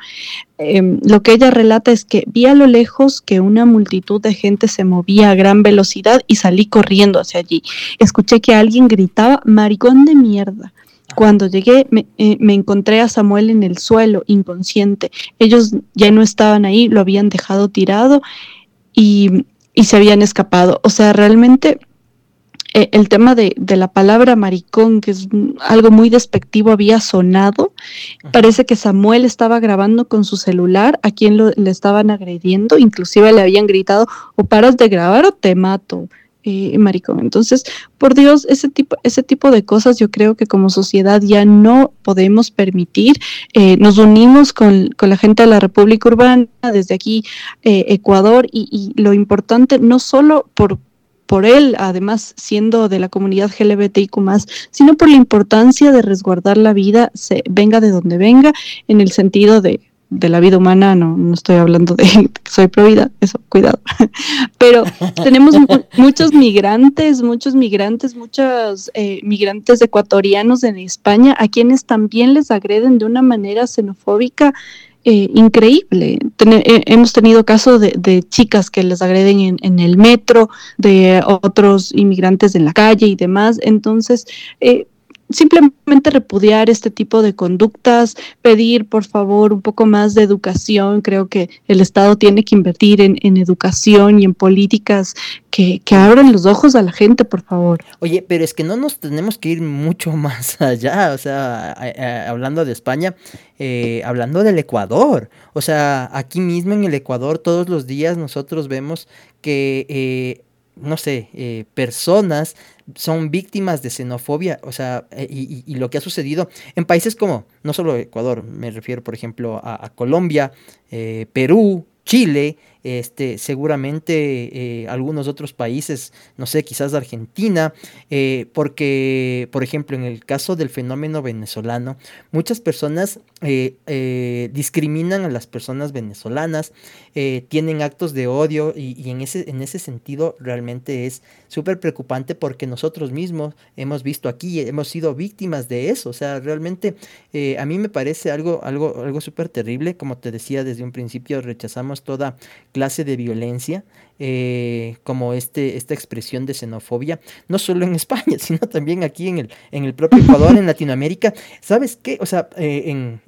Em, lo que ella relata es que vi a lo lejos que una multitud de gente se movía a gran velocidad y salí corriendo hacia allí. Escuché que alguien gritaba, maricón de mierda. Cuando llegué me, eh, me, encontré a Samuel en el suelo, inconsciente. Ellos ya no estaban ahí, lo habían dejado tirado y, y se habían escapado. O sea, realmente eh, el tema de, de, la palabra maricón, que es algo muy despectivo, había sonado. Parece que Samuel estaba grabando con su celular a quien lo, le estaban agrediendo, inclusive le habían gritado, o paras de grabar o te mato. Eh, maricón. Entonces, por Dios, ese tipo, ese tipo de cosas yo creo que como sociedad ya no podemos permitir. Eh, nos unimos con, con, la gente de la República Urbana, desde aquí, eh, Ecuador, y, y, lo importante, no solo por, por él, además siendo de la comunidad LGBTIQ, sino por la importancia de resguardar la vida, se, venga de donde venga, en el sentido de, de la vida humana, no, no estoy hablando de que soy prohibida, eso, cuidado. Pero tenemos muchos migrantes, muchos migrantes, muchos eh, migrantes ecuatorianos en España, a quienes también les agreden de una manera xenofóbica eh, increíble. Eh, hemos tenido casos de, chicas que les agreden en, el metro, de otros inmigrantes en la calle y demás. Entonces, simplemente repudiar este tipo de conductas, pedir por favor un poco más de educación. Creo que el Estado tiene que invertir en, educación y en políticas que, que, abran los ojos a la gente, por favor. Oye, pero es que no nos tenemos que ir mucho más allá, o sea, hablando de España, eh, hablando del Ecuador, o sea, aquí mismo en el Ecuador todos los días nosotros vemos que... Eh, no sé, eh, personas son víctimas de xenofobia, o sea, eh, y, lo que ha sucedido en países como, no solo Ecuador, me refiero por ejemplo a, Colombia, eh, Perú, Chile, este, seguramente eh, algunos otros países, no sé, quizás Argentina, eh, porque, por ejemplo, en el caso del fenómeno venezolano, muchas personas eh, discriminan a las personas venezolanas, tienen actos de odio y, en, ese, en ese sentido realmente es súper preocupante porque nosotros mismos hemos visto aquí, hemos sido víctimas de eso, o sea, realmente a mí me parece algo, algo, algo súper terrible, como te decía desde un principio, rechazamos toda clase de violencia, eh, como este, esta expresión de xenofobia, no solo en España, sino también aquí en el, en el propio Ecuador, en Latinoamérica. ¿Sabes qué? O sea, eh, en,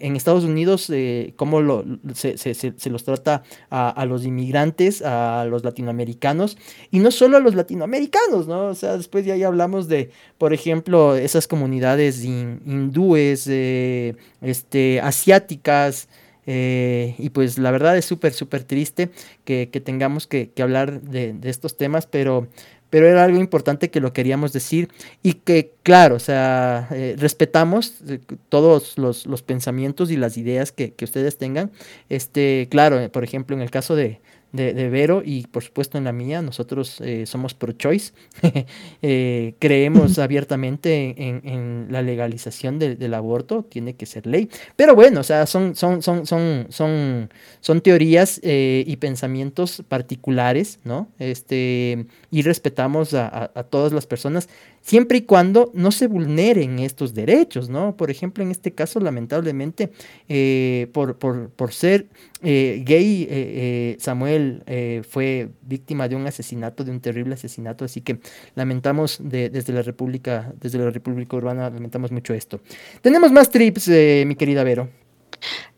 en, Estados Unidos, eh, cómo se, se, los trata a, los inmigrantes, a los latinoamericanos, y no solo a los latinoamericanos, ¿no? O sea, después ya, ya hablamos de, por ejemplo, esas comunidades hindúes, este, asiáticas, eh, y pues la verdad es súper, súper triste que, tengamos que, hablar de, estos temas, pero, pero era algo importante que lo queríamos decir y que, claro, o sea, eh, respetamos eh, todos los, pensamientos y las ideas que, que, ustedes tengan. Este, claro, por ejemplo, en el caso de, de, Vero y por supuesto en la mía, nosotros eh, somos pro-choice, eh, creemos abiertamente en, la legalización del aborto, tiene que ser ley, pero bueno, o sea, son, son, son, son, son, son teorías eh, y pensamientos particulares, ¿no? Este, y respetamos a, a todas las personas siempre y cuando no se vulneren estos derechos, ¿no? Por ejemplo, en este caso, lamentablemente, eh, por, por, ser eh, gay, eh, Samuel fue víctima de un asesinato, de un terrible asesinato, así que lamentamos desde la República, desde la República Urbana, lamentamos mucho esto. Tenemos más trips, mi querida Vero.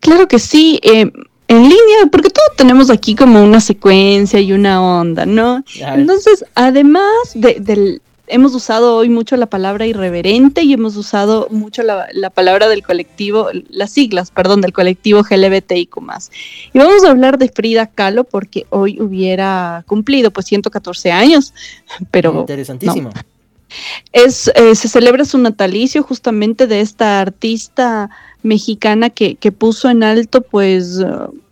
Claro que sí. en línea, porque todos tenemos aquí como una secuencia y una onda, ¿no? Entonces, además del, hemos usado hoy mucho la palabra irreverente y hemos usado mucho la, palabra del colectivo, las siglas, perdón, del colectivo GLBTIQ+. Y vamos a hablar de Frida Kahlo porque hoy hubiera cumplido pues 114 años, pero... Interesantísimo. Es, eh, se celebra su natalicio justamente de esta artista mexicana que, que puso en alto pues...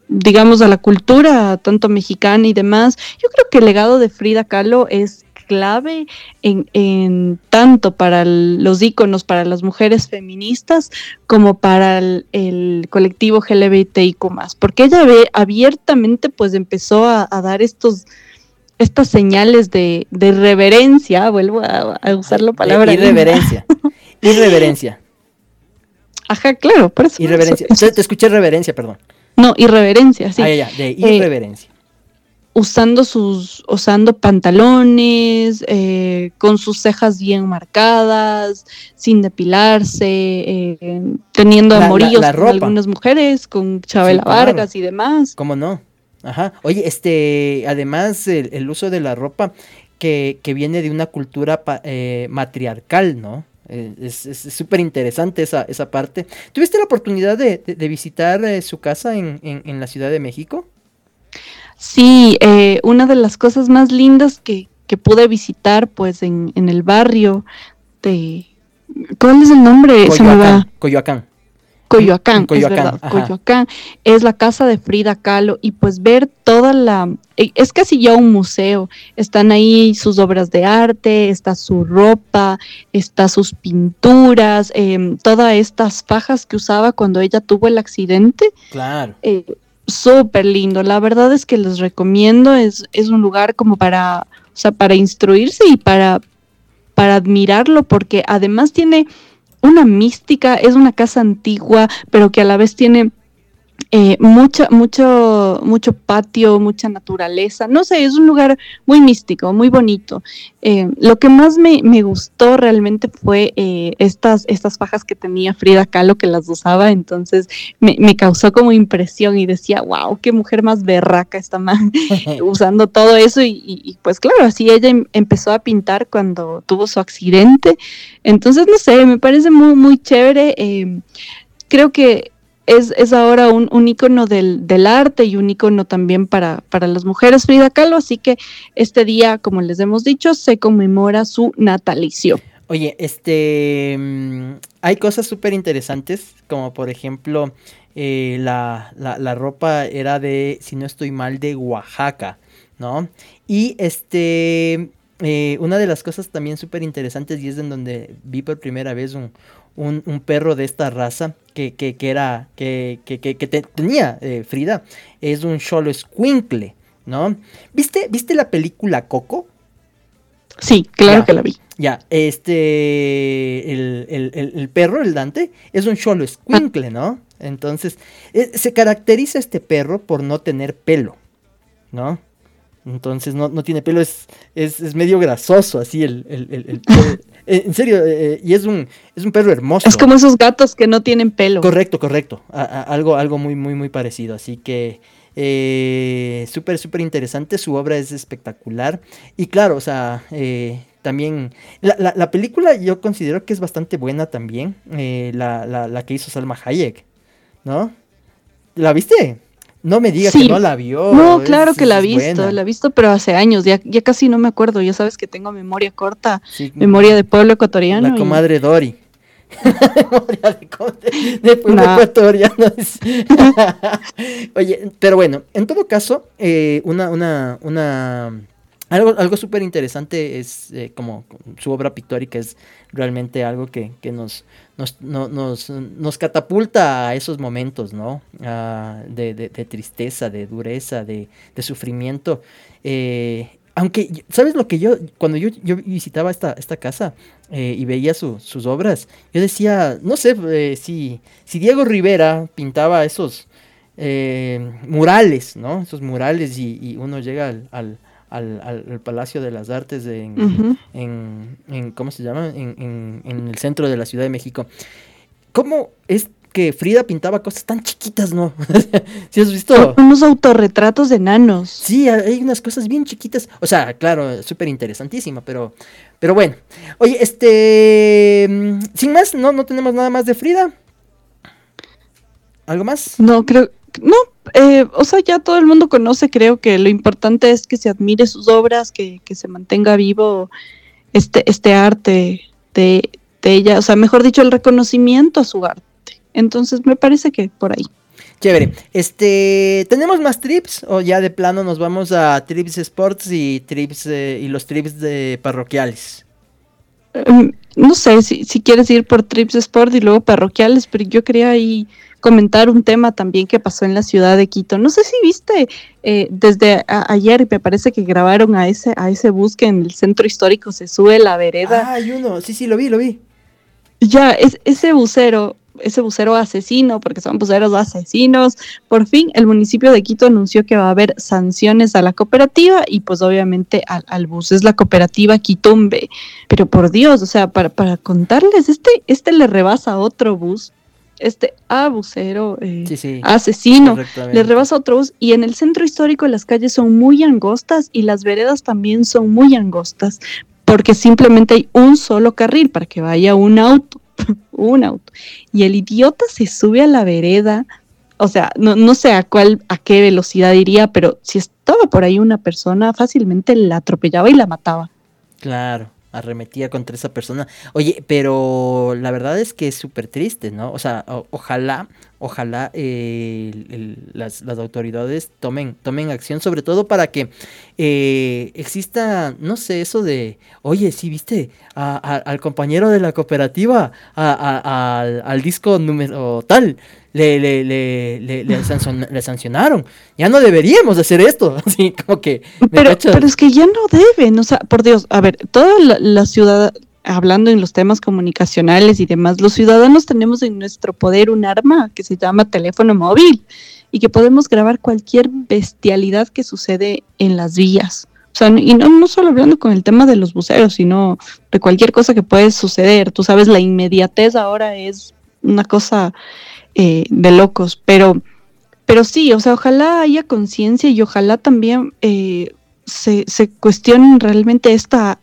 digamos, a la cultura, tanto mexicana y demás. Yo creo que el legado de Frida Kahlo es clave en, tanto para los íconos, para las mujeres feministas, como para el, colectivo LGBTIQ porque ella ve, abiertamente pues empezó a, dar estos estas señales de, reverencia, vuelvo a, usar la palabra. Irreverencia. Irreverencia. Ajá, claro, por eso. Irreverencia. Te escuché reverencia, perdón. No, irreverencia, sí. Ah, ya, de eh, irreverencia usando sus, usando pantalones, eh, con sus cejas bien marcadas, sin depilarse, eh, teniendo amoríos con algunas mujeres, con Chabela Vargas y demás. ¿Cómo no? Ajá. Oye, este, además el, uso de la ropa que, viene de una cultura eh, matriarcal, ¿no? es súper interesante esa, esa parte. ¿Tuviste la oportunidad de, visitar su casa en, en la Ciudad de México? Sí, eh, una de las cosas más lindas que, que pude visitar, pues, en, en, el barrio de... ¿Cuál es el nombre? Coyoacán. Coyoacán. Coyoacán, es verdad, Coyoacán es la casa de Frida Kahlo y pues ver toda la, eh, es casi ya un museo, están ahí sus obras de arte, está su ropa, está sus pinturas, eh, todas estas fajas que usaba cuando ella tuvo el accidente. Claro. Eh, súper lindo. La verdad es que les recomiendo, es, es un lugar como para, o sea, para instruirse y para, para admirarlo, porque además tiene una mística, es una casa antigua, pero que a la vez tiene eh, mucho, mucho, mucho patio, mucha naturaleza. No sé, es un lugar muy místico, muy bonito. Eh, lo que más me, gustó realmente fue eh, estas, estas fajas que tenía Frida Kahlo que las usaba, entonces me, causó como impresión y decía, wow, qué mujer más berraca está man usando todo eso y, pues claro, así ella em, empezó a pintar cuando tuvo su accidente. Entonces, no sé, me parece muy, muy chévere. creo que es, ahora un, un icono del, arte y un icono también para, para las mujeres Frida Kahlo, así que este día, como les hemos dicho, se conmemora su natalicio. Oye, este, mm, hay cosas súper interesantes, como por ejemplo, eh, la, la, ropa era de, si no estoy mal, de Oaxaca, ¿no? Y este, eh, una de las cosas también súper interesantes y es en donde vi por primera vez un, un, perro de esta raza que, que, que era, que, que tenía eh, Frida, es un cholo squinkle, ¿no? ¿Viste, ¿Viste la película Coco? Sí, claro que la vi. Ya, este, el, perro, el Dante, es un cholo squinkle, ¿no? Entonces, eh, se caracteriza este perro por no tener pelo, ¿no? Entonces no, no tiene pelo, es, es, medio grasoso así el, el, eh, en serio, eh, y es un, es un perro hermoso. Es como esos gatos que no tienen pelo. Correcto, correcto. algo, algo muy, muy, muy parecido. Así que eh, súper, súper interesante. Su obra es espectacular. Y claro, o sea, también la, la, película yo considero que es bastante buena también. la, la que hizo Salma Hayek, ¿no? ¿La viste? No me digas que no la vio. No, claro que la he visto, la he visto, pero hace años, ya, ya casi no me acuerdo. Ya sabes que tengo memoria corta, memoria de pueblo ecuatoriano. La comadre Dori. memoria de, pueblo ecuatoriano. Oye, pero bueno, en todo caso, eh, una, una, una algo, algo súper interesante es eh, como su obra pictórica es realmente algo que, nos, nos, nos, catapulta a esos momentos, ¿no? Ah, de, tristeza, de dureza, de, sufrimiento. Eh, aunque, ¿sabes lo que yo, cuando yo, visitaba esta, esta casa eh, y veía sus obras, yo decía, no sé si, si Diego Rivera pintaba esos murales, ¿no? Esos murales y, uno llega al, al, Palacio de las Artes en, en, ¿cómo se llama? En, el centro de la Ciudad de México. ¿Cómo es que Frida pintaba cosas tan chiquitas, no? ¿Sí has visto? Unos autorretratos de nanos. Sí, hay unas cosas bien chiquitas. O sea, claro, súper interesantísima, pero, pero bueno. Oye, este, mm, sin más, no, no tenemos nada más de Frida. ¿Algo más? No, creo, no, eh, o sea, ya todo el mundo conoce, creo que lo importante es que se admire sus obras, que, se mantenga vivo este, este arte de, ella, o sea, mejor dicho, el reconocimiento a su arte. Entonces, me parece que por ahí. Chévere. Este, ¿tenemos más trips o ya de plano nos vamos a trips sports y trips eh, y los trips de parroquiales? Em, no sé si, si quieres ir por trips sport y luego parroquiales, pero yo quería ahí comentar un tema también que pasó en la ciudad de Quito. No sé si viste eh, desde ayer, me parece que grabaron a ese, a ese bus que en el centro histórico se sube la vereda. Ah, hay uno, sí, sí, lo vi, lo vi. Ya, es, ese bucero, ese bucero asesino, porque son buceros asesinos, por fin el municipio de Quito anunció que va a haber sanciones a la cooperativa y pues obviamente al, bus, es la cooperativa Quitumbe. Pero por Dios, o sea, para, para contarles, este, este le rebasa a otro bus este abucero, eh, asesino, le rebasa otros y en el centro histórico las calles son muy angostas y las veredas también son muy angostas porque simplemente hay un solo carril para que vaya un auto, un auto. Y el idiota se sube a la vereda, o sea, no, no sé a cuál, a qué velocidad iría, pero si estaba por ahí una persona, fácilmente la atropellaba y la mataba. Claro arremetía contra esa persona. Oye, pero la verdad es que es súper triste, ¿no? O sea, ojalá, ojalá eh, las, autoridades tomen, tomen acción, sobre todo para que eh, exista, no sé, eso de, oye, sí, viste, al compañero de la cooperativa, al disco número tal, le, le, le, le, le, sancionaron. Ya no deberíamos hacer esto. Así como que. Pero, pero es que ya no deben. O sea, por Dios, a ver, toda la, ciudad, hablando en los temas comunicacionales y demás, los ciudadanos tenemos en nuestro poder un arma que se llama teléfono móvil. y que podemos grabar cualquier bestialidad que sucede en las vías. O sea, y no, no solo hablando con el tema de los buceros, sino de cualquier cosa que puede suceder. Tú sabes, la inmediatez ahora es una cosa eh, de locos, pero, pero sí, o sea, ojalá haya conciencia y ojalá también eh, se, se cuestionen realmente esta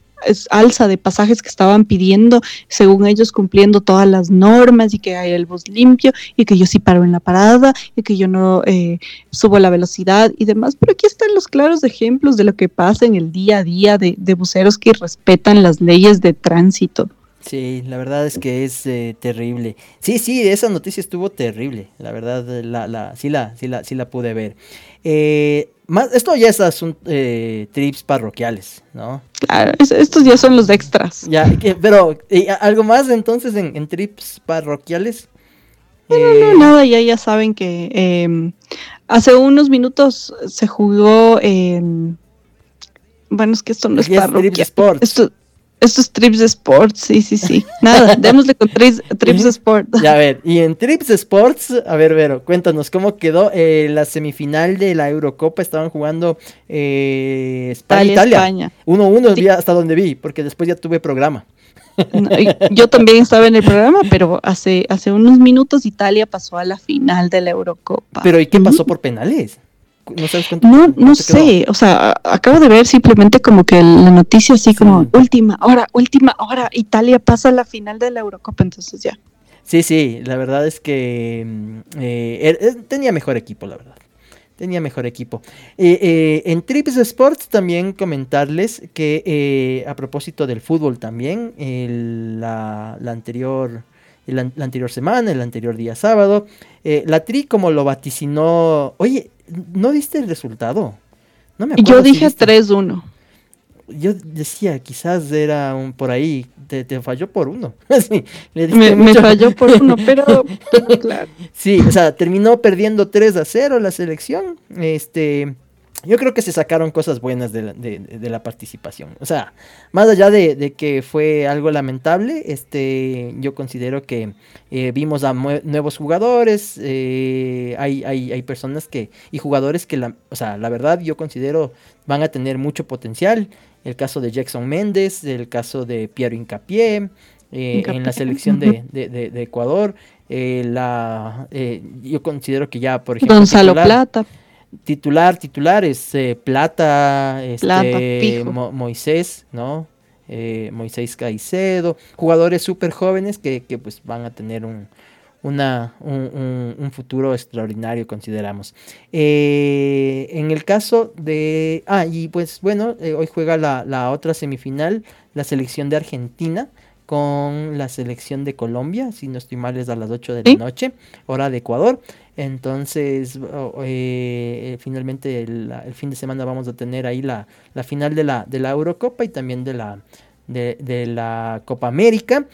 alza de pasajes que estaban pidiendo, según ellos cumpliendo todas las normas y que hay el bus limpio y que yo sí paro en la parada y que yo no eh, subo la velocidad y demás. Pero aquí están los claros ejemplos de lo que pasa en el día a día de, de buceros que respetan las leyes de tránsito. Sí, la verdad es que es eh, terrible. Sí, sí, esa noticia estuvo terrible. La verdad, la, la, sí, la, sí, la, sí la pude ver. Eh, más, esto ya son eh, trips parroquiales, ¿no? Claro, estos ya son los extras. Ya, pero algo más entonces en, trips parroquiales. No, no, no, nada, ya, ya saben que em, hace unos minutos se jugó en... Bueno, es que esto no es parroquial. Esto, estos Trips Sports, sí, sí, sí. Nada, démosle con Trips, trips Sports. Ya, a ver, y en Trips Sports, a ver, Vero, cuéntanos cómo quedó eh, la semifinal de la Eurocopa. Estaban jugando eh, España, Italia. España. 1-1 hasta donde vi, porque después ya tuve programa. yo también estaba en el programa, pero hace, hace unos minutos Italia pasó a la final de la Eurocopa. Pero ¿y qué pasó por penales? No, no, sé, o sea, acabo de ver simplemente como que la noticia así como última hora, última hora, Italia pasa a la final de la Eurocopa, entonces ya. Sí, sí, la verdad es que mm, eh, er, tenía mejor equipo, la verdad. Tenía mejor equipo. Eh, eh, en Trips Sports también comentarles que a propósito del fútbol también, la, anterior la, anterior semana, el anterior día sábado. la Tri, como lo vaticinó. Oye, ¿No diste el resultado? No me acuerdo Yo dije 3-1. Yo decía, quizás era un por ahí, te, falló por uno. me, falló por uno, pero, claro. Sí, o sea, terminó perdiendo 3 a 0 la selección. Este, yo creo que se sacaron cosas buenas de la, de, la participación. O sea, más allá de, que fue algo lamentable, este, yo considero que eh, vimos a nuevos jugadores, eh, hay, hay, hay, personas que, y jugadores que, la, o sea, la verdad yo considero van a tener mucho potencial. El caso de Jackson Méndez, el caso de Piero Incapié, eh, en la selección de, Ecuador. la, yo considero que ya, por ejemplo... Gonzalo Plata titular, titular es eh, Plata, este, Moisés, ¿no? Eh, Moisés Caicedo, jugadores súper jóvenes que, que, pues van a tener un, una, un, futuro extraordinario, consideramos. Eh, en el caso de... Ah, y pues bueno, hoy juega la, la otra semifinal, la selección de Argentina con la selección de Colombia, si no estoy mal es a las 8 de la noche, hora de Ecuador. Entonces, eh, finalmente el, fin de semana vamos a tener ahí la, la, final de la, de la Eurocopa y también de la, de, la Copa América.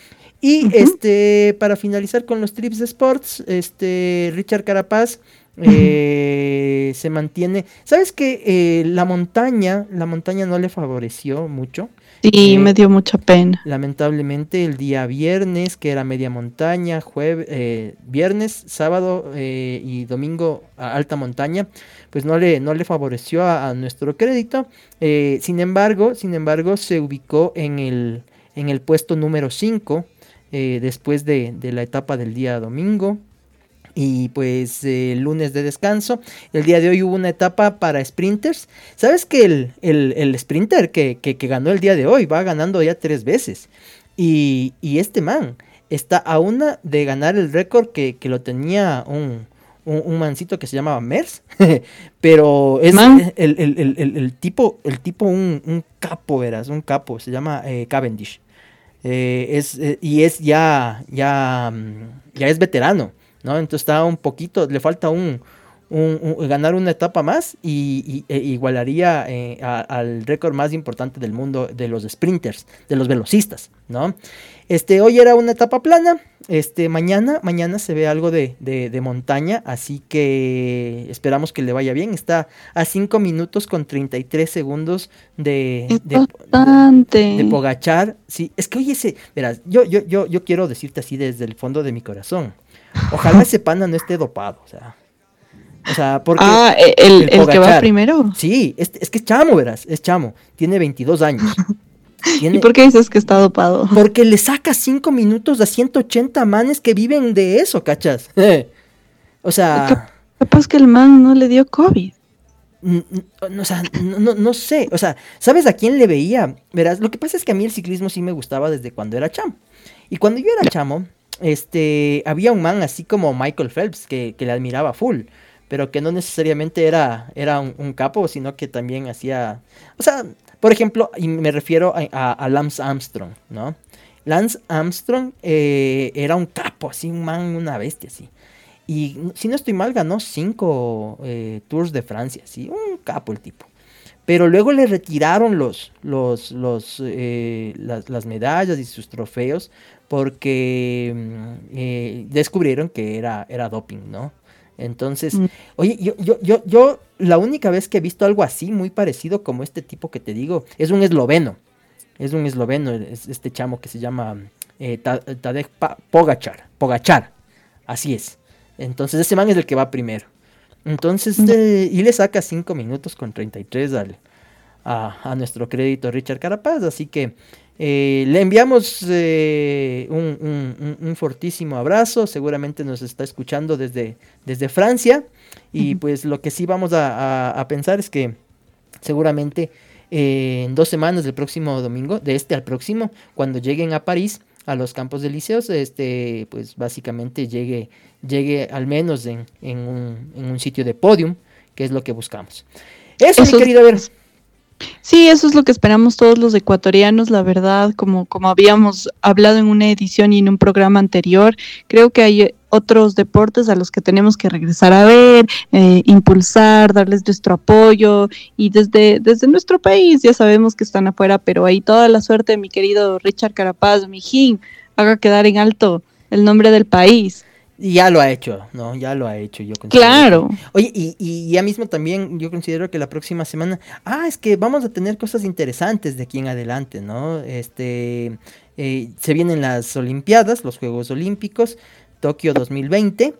Y este, para finalizar con los trips de sports, este, Richard Carapaz eh, se mantiene. ¿Sabes que eh, la montaña, la montaña no le favoreció mucho? Sí, eh, me dio mucha pena. Lamentablemente el día viernes, que era media montaña, jueves, eh, viernes, sábado eh, y domingo a alta montaña, pues no le, no le favoreció a, nuestro crédito. sin embargo, sin embargo, se ubicó en el, en el puesto número 5 después de, de la etapa del día domingo y pues el lunes de descanso. El día de hoy hubo una etapa para sprinters. ¿Sabes que el, el, sprinter que, ganó el día de hoy va ganando ya tres veces? Y, este man está a una de ganar el récord que, lo tenía un, un, mancito que se llamaba Mers. Pero es el, tipo, el tipo un, capo, verás, un capo, se llama eh, Cavendish. Eh, es, eh, y es ya, ya, mm, ya es veterano. ¿No? Entonces está un poquito, le falta un, ganar una etapa más y, e igualaría eh, al récord más importante del mundo de los sprinters, de los velocistas, ¿no? Este, hoy era una etapa plana, este, mañana, mañana se ve algo de, montaña, así que esperamos que le vaya bien. Está a 5 minutos con 33 segundos de, de, Pogachar. Sí, es que oye, ese, verás, yo, yo, yo, yo quiero decirte así desde el fondo de mi corazón. Ojalá ese pana no esté dopado, o sea. O sea, porque... Ah, e- el, el el que va primero. Sí, es, es que es chamo, verás, es chamo. Tiene 22 años. Tiene- ¿Y por qué dices que está dopado? Porque le saca 5 minutos a 180 manes que viven de eso, ¿cachas? o sea... Capaz que el man no le dio COVID. O sea, no, no sé, o sea, ¿sabes a quién le veía? Verás, lo que pasa es que a mí el ciclismo sí me gustaba desde cuando era chamo. Y cuando yo era chamo, este, había un man así como Michael Phelps que, que le admiraba full, pero que no necesariamente era, era un, capo, sino que también hacía, o sea, por ejemplo, y me refiero a, Lance Armstrong, ¿no? Lance Armstrong eh, era un capo, así, un man, una bestia, así. Y si no estoy mal, ganó cinco eh, Tours de Francia, sí, un capo el tipo. Pero luego le retiraron los, los, los, eh, las medallas y sus trofeos porque mm, eh, descubrieron que era, era doping, ¿no? Entonces, Mm. oye, yo, yo, yo, yo la única vez que he visto algo así, muy parecido como este tipo que te digo, es un esloveno. Es un esloveno, es este chamo que se llama eh, Ta- Tadej Pogachar. Pogachar, así es. Entonces ese man es el que va primero. Entonces, eh, y le saca 5 minutos con 33 al, a, a nuestro crédito Richard Carapaz. Así que eh, le enviamos eh, un, un- un- un fortísimo abrazo. Seguramente nos está escuchando desde, desde Francia. Y pues lo que sí vamos a, a- a pensar es que seguramente eh, en dos semanas del próximo domingo, de este al próximo, cuando lleguen a París, a los campos de liceos, este, pues básicamente llegue, llegue al menos en, en un, en un sitio de podium, que es lo que buscamos. Eso, Eso mi querido ver. Sí, eso es lo que esperamos todos los ecuatorianos, la verdad, como, como habíamos hablado en una edición y en un programa anterior, creo que hay otros deportes a los que tenemos que regresar a ver, eh, impulsar, darles nuestro apoyo y desde, desde nuestro país ya sabemos que están afuera, pero ahí toda la suerte, mi querido Richard Carapaz, mijín, haga quedar en alto el nombre del país. Y ya lo ha hecho, ¿no? Ya lo ha hecho, yo considero. Claro. Oye, y, y ya mismo también yo considero que la próxima semana, ah, es que vamos a tener cosas interesantes de aquí en adelante, ¿no? Este, eh, se vienen las Olimpiadas, los Juegos Olímpicos, Tokio 2020.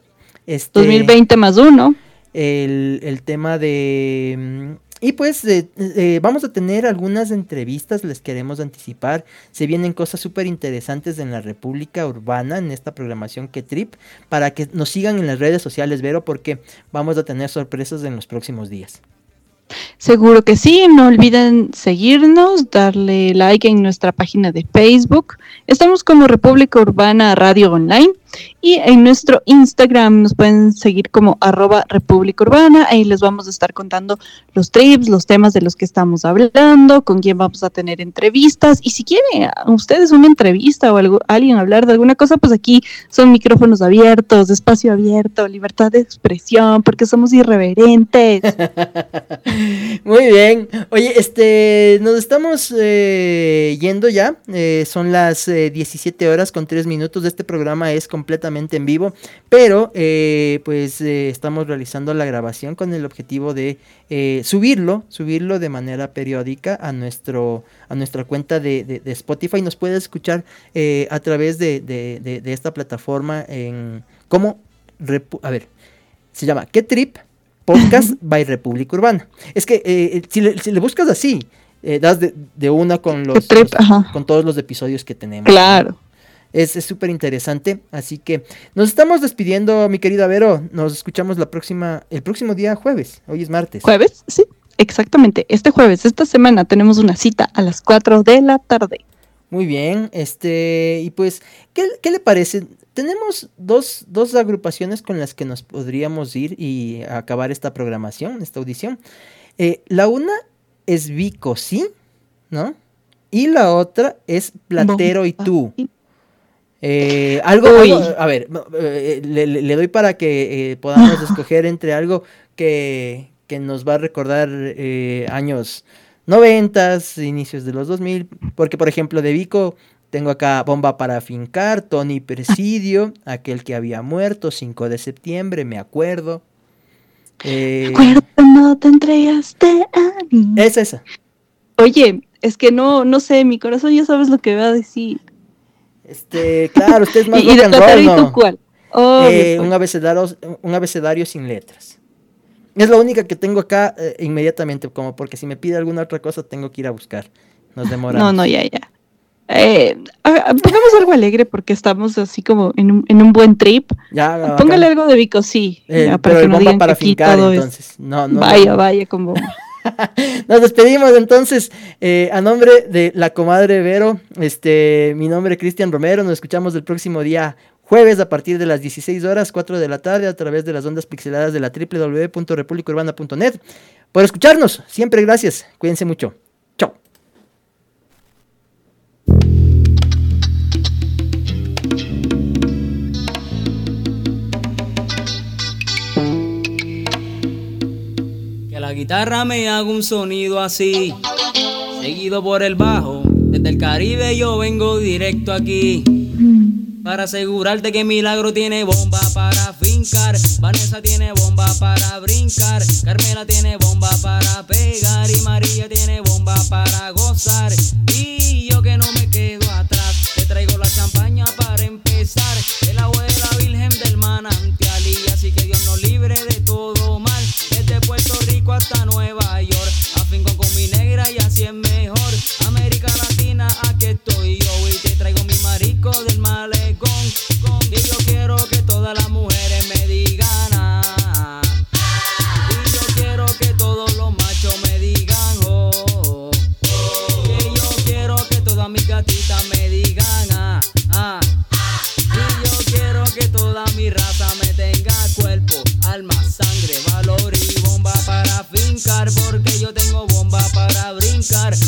Este, 2020 más uno. el, el tema de... Y pues eh, eh, vamos a tener algunas entrevistas, les queremos anticipar. Se vienen cosas súper interesantes en la República Urbana, en esta programación que Trip, para que nos sigan en las redes sociales, Vero, porque vamos a tener sorpresas en los próximos días. Seguro que sí, no olviden seguirnos, darle like en nuestra página de Facebook. Estamos como República Urbana Radio Online y en nuestro Instagram nos pueden seguir como arroba República Urbana. Ahí les vamos a estar contando los trips, los temas de los que estamos hablando, con quién vamos a tener entrevistas. Y si quieren ustedes una entrevista o alguien hablar de alguna cosa, pues aquí son micrófonos abiertos, espacio abierto, libertad de expresión, porque somos irreverentes. Muy bien. Oye, este, nos estamos eh, yendo ya. Eh, son las eh, 17 horas con 3 minutos. Este programa es completamente en vivo, pero eh, pues estamos realizando la grabación con el objetivo de subirlo, subirlo de manera periódica a nuestro, a nuestra cuenta de, de- de Spotify. Nos puedes escuchar a través de, de- esta plataforma en repu- a ver, se llama ¿Qué Trip? Podcast by República Urbana. Es que eh, si, le, si le buscas así, eh, das de, de una con los, trip? los- Ajá. con todos los episodios que tenemos. Claro. Es es súper interesante. Así que nos estamos despidiendo, mi querida Vero. Nos escuchamos la próxima, el próximo día jueves. Hoy es martes. ¿Jueves? Sí, exactamente. Este jueves, esta semana, tenemos una cita a las 4 de la tarde. Muy bien. Este, y pues, ¿qué, qué le parece? Tenemos dos, dos agrupaciones con las que nos podríamos ir y acabar esta programación, esta audición. Eh, la una es Vico, ¿sí? ¿No? Y la otra es Platero y tú. Eh, algo, a ver, eh, le, doy para que eh, podamos escoger entre algo que, que nos va a recordar años noventas, inicios de los 2000, porque por ejemplo de Vico tengo acá Bomba para Fincar, Tony Presidio, aquel que había muerto, 5 de septiembre, me acuerdo. Eh, Acuerdo, no te entregaste a mí. es esa. Oye, es que no, no sé, mi corazón ya sabes lo que va a decir. Este, claro, usted es más rock and Platero, roll, ¿y tú ¿no? cuál? Eh, pues. un, abecedario, un abecedario sin letras. Es la única que tengo acá eh, inmediatamente, como porque si me pide alguna otra cosa tengo que ir a buscar. Nos demoramos. No, no, ya, ya. Eh, pongamos algo alegre porque estamos así como en un, en un buen trip. Ya. Póngale algo de Vico, sí. Eh, ya, pero el no digan para que fincar, es- entonces. No, no. vaya, no. vaya, con bomba. Nos despedimos entonces eh, a nombre de la comadre Vero. Este, mi nombre es Cristian Romero. Nos escuchamos el próximo día jueves a partir de las 16 horas, 4 de la tarde, a través de las ondas pixeladas de la www.republicaurbana.net. Por escucharnos, siempre gracias. Cuídense mucho. Chao. Que la guitarra me haga un sonido así, seguido por el bajo. Desde el Caribe yo vengo directo aquí. Para asegurarte que Milagro tiene bomba para fincar, Vanessa tiene bomba para brincar, Carmela tiene bomba para pegar. Y María tiene bomba para gozar. Y yo que no me quedo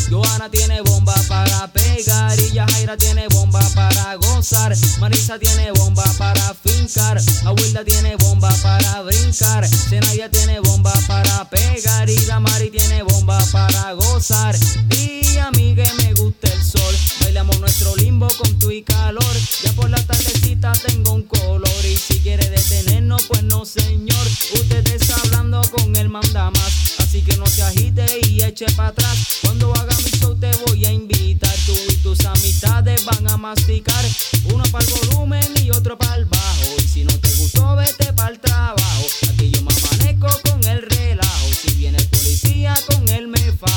Joana tiene bomba para pegar. Y Yajaira tiene bomba para gozar. Marisa tiene bomba para fincar. Abuelda tiene bomba para brincar. Zenaya tiene bomba para pegar. Y Damari tiene bomba para gozar. Y a mí que me gusta el sol. Bailamos nuestro limbo con tu y calor. Ya por la tardecita tengo un color. Y si quiere detenernos, pues no, señor. Usted está hablando con el mandamás. Eche para atrás. Cuando haga mi show, te voy a invitar. Tú y tus amistades van a masticar. Uno para el volumen y otro para el bajo. Y si no te gustó, vete para el trabajo. Aquí yo me amanezco con el relajo. Si viene el policía, con él me fajo.